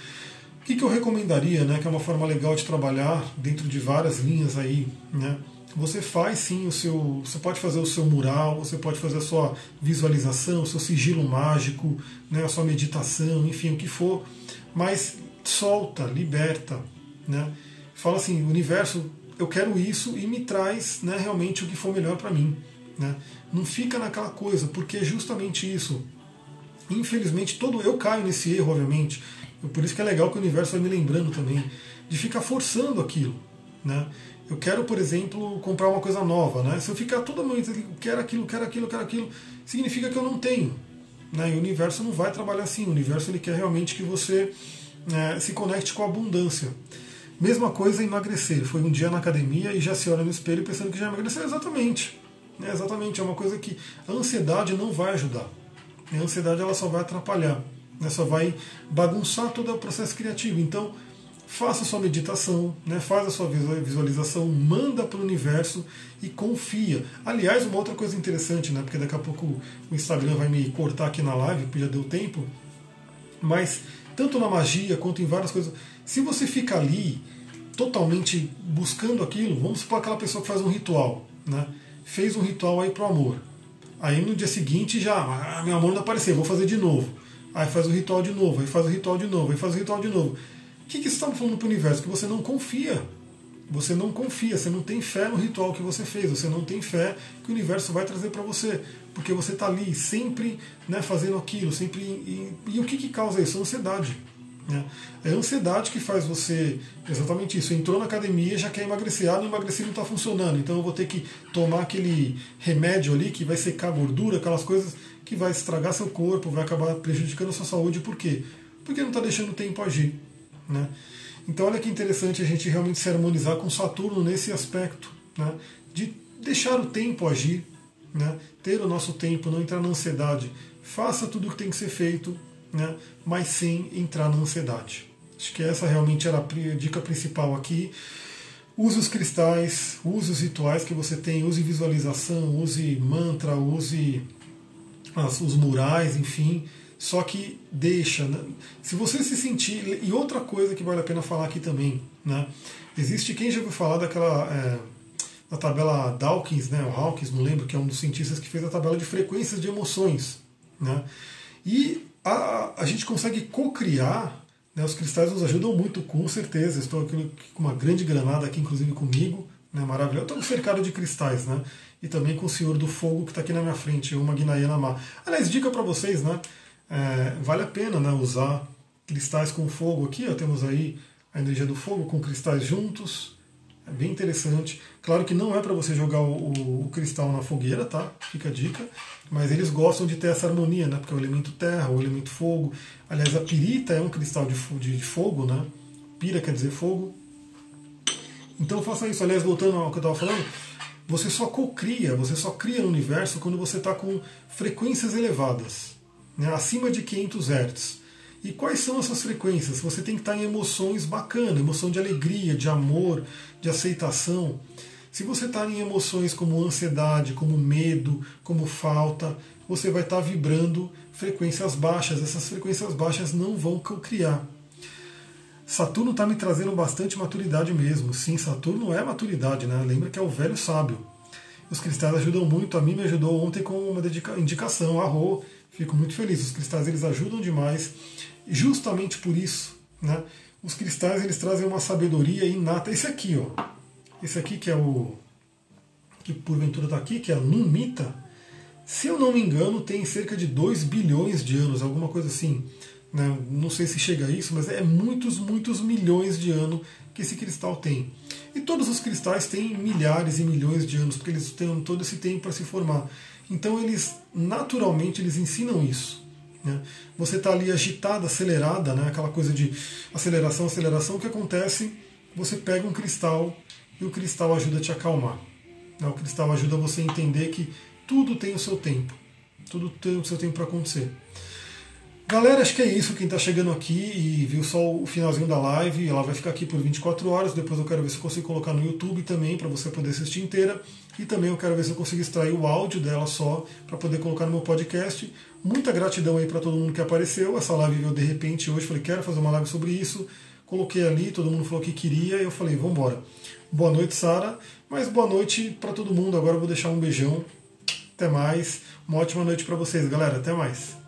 O que, que eu recomendaria, né, que é uma forma legal de trabalhar dentro de várias linhas aí, né? Você faz sim o seu, você pode fazer o seu mural, você pode fazer a sua visualização, o seu sigilo mágico, né, a sua meditação, enfim, o que for, mas solta, liberta, né? Fala assim, universo, eu quero isso e me traz, né, realmente o que for melhor para mim, né? Não fica naquela coisa, porque é justamente isso. Infelizmente, todo eu caio nesse erro, obviamente por isso que é legal que o universo vai me lembrando também de ficar forçando aquilo. Né? Eu quero, por exemplo, comprar uma coisa nova. Né? Se eu ficar toda noite quero aquilo, quero aquilo, quero aquilo, significa que eu não tenho. Né? E o universo não vai trabalhar assim. O universo ele quer realmente que você né, se conecte com a abundância. Mesma coisa emagrecer. Foi um dia na academia e já se olha no espelho pensando que já emagreceu. Exatamente. Né? Exatamente. É uma coisa que a ansiedade não vai ajudar. A ansiedade ela só vai atrapalhar né, só vai bagunçar todo o processo criativo. Então, faça a sua meditação, né, faz a sua visualização, manda para o universo e confia. Aliás, uma outra coisa interessante, né, porque daqui a pouco o Instagram vai me cortar aqui na live, porque já deu tempo, mas tanto na magia quanto em várias coisas, se você fica ali totalmente buscando aquilo, vamos supor aquela pessoa que faz um ritual, né, fez um ritual aí para o amor. Aí no dia seguinte já, ah, meu amor não apareceu, vou fazer de novo. Aí faz o ritual de novo, aí faz o ritual de novo, aí faz o ritual de novo. O que, que você está falando para o universo? Que você não confia. Você não confia, você não tem fé no ritual que você fez, você não tem fé que o universo vai trazer para você. Porque você está ali sempre né, fazendo aquilo, sempre. E, e o que, que causa isso? Ansiedade. Né? É a ansiedade que faz você. Exatamente isso. Entrou na academia já quer emagrecer. Ah, não emagrecer não está funcionando. Então eu vou ter que tomar aquele remédio ali que vai secar a gordura, aquelas coisas que vai estragar seu corpo, vai acabar prejudicando a sua saúde. Por quê? Porque não está deixando o tempo agir. Né? Então, olha que interessante a gente realmente se harmonizar com Saturno nesse aspecto, né? de deixar o tempo agir, né? ter o nosso tempo, não entrar na ansiedade. Faça tudo o que tem que ser feito, né? mas sem entrar na ansiedade. Acho que essa realmente era a dica principal aqui. Use os cristais, use os rituais que você tem, use visualização, use mantra, use as, os murais, enfim, só que deixa. Né? Se você se sentir. E outra coisa que vale a pena falar aqui também, né? Existe quem já ouviu falar daquela. É, da tabela Dawkins, né? O Hawkins, não lembro, que é um dos cientistas que fez a tabela de frequências de emoções. Né? E a, a gente consegue co-criar. Né? Os cristais nos ajudam muito, com certeza. Estou aqui com uma grande granada aqui, inclusive comigo. Né? Maravilhoso. Estou cercado de cristais, né? E também com o Senhor do Fogo que está aqui na minha frente, o Magnayana Ma. Aliás, dica para vocês, né? É, vale a pena né, usar cristais com fogo aqui. Ó, temos aí a energia do fogo com cristais juntos. É bem interessante. Claro que não é para você jogar o, o, o, cristal na fogueira, tá? Fica a dica. Mas eles gostam de ter essa harmonia, né? Porque é o elemento terra, o elemento fogo. Aliás, a pirita é um cristal de, de, de fogo, né? Pira quer dizer fogo. Então faça isso. Aliás, voltando ao que eu estava falando, você só cocria, você só cria no universo quando você está com frequências elevadas né, acima de 500 Hz. E quais são essas frequências? Você tem que estar em emoções bacanas, emoção de alegria, de amor, de aceitação. Se você está em emoções como ansiedade, como medo, como falta, você vai estar vibrando frequências baixas. Essas frequências baixas não vão criar. Saturno está me trazendo bastante maturidade mesmo. Sim, Saturno é maturidade, né? Lembra que é o velho sábio. Os cristais ajudam muito. A mim me ajudou ontem com uma indicação. Arro, Fico muito feliz. Os cristais eles ajudam demais. Justamente por isso, né? Os cristais eles trazem uma sabedoria inata. Esse aqui, ó. Esse aqui que é o que porventura está aqui, que é a Numita. Se eu não me engano, tem cerca de 2 bilhões de anos, alguma coisa assim. Né? Não sei se chega a isso, mas é muitos, muitos milhões de anos que esse cristal tem. E todos os cristais têm milhares e milhões de anos, porque eles têm todo esse tempo para se formar. Então eles naturalmente eles ensinam isso. Né? Você está ali agitada, acelerada, né? aquela coisa de aceleração, aceleração, o que acontece? Você pega um cristal e o cristal ajuda a te acalmar. Né? O cristal ajuda você a entender que tudo tem o seu tempo, tudo tem o seu tempo para acontecer. Galera, acho que é isso. Quem está chegando aqui e viu só o finalzinho da live, ela vai ficar aqui por 24 horas. Depois eu quero ver se eu consigo colocar no YouTube também, para você poder assistir inteira. E também eu quero ver se eu consigo extrair o áudio dela só, para poder colocar no meu podcast. Muita gratidão aí para todo mundo que apareceu. Essa live veio de repente hoje. Falei, quero fazer uma live sobre isso. Coloquei ali, todo mundo falou que queria. E eu falei, vamos embora. Boa noite, Sara. Mas boa noite para todo mundo. Agora eu vou deixar um beijão. Até mais. Uma ótima noite para vocês, galera. Até mais.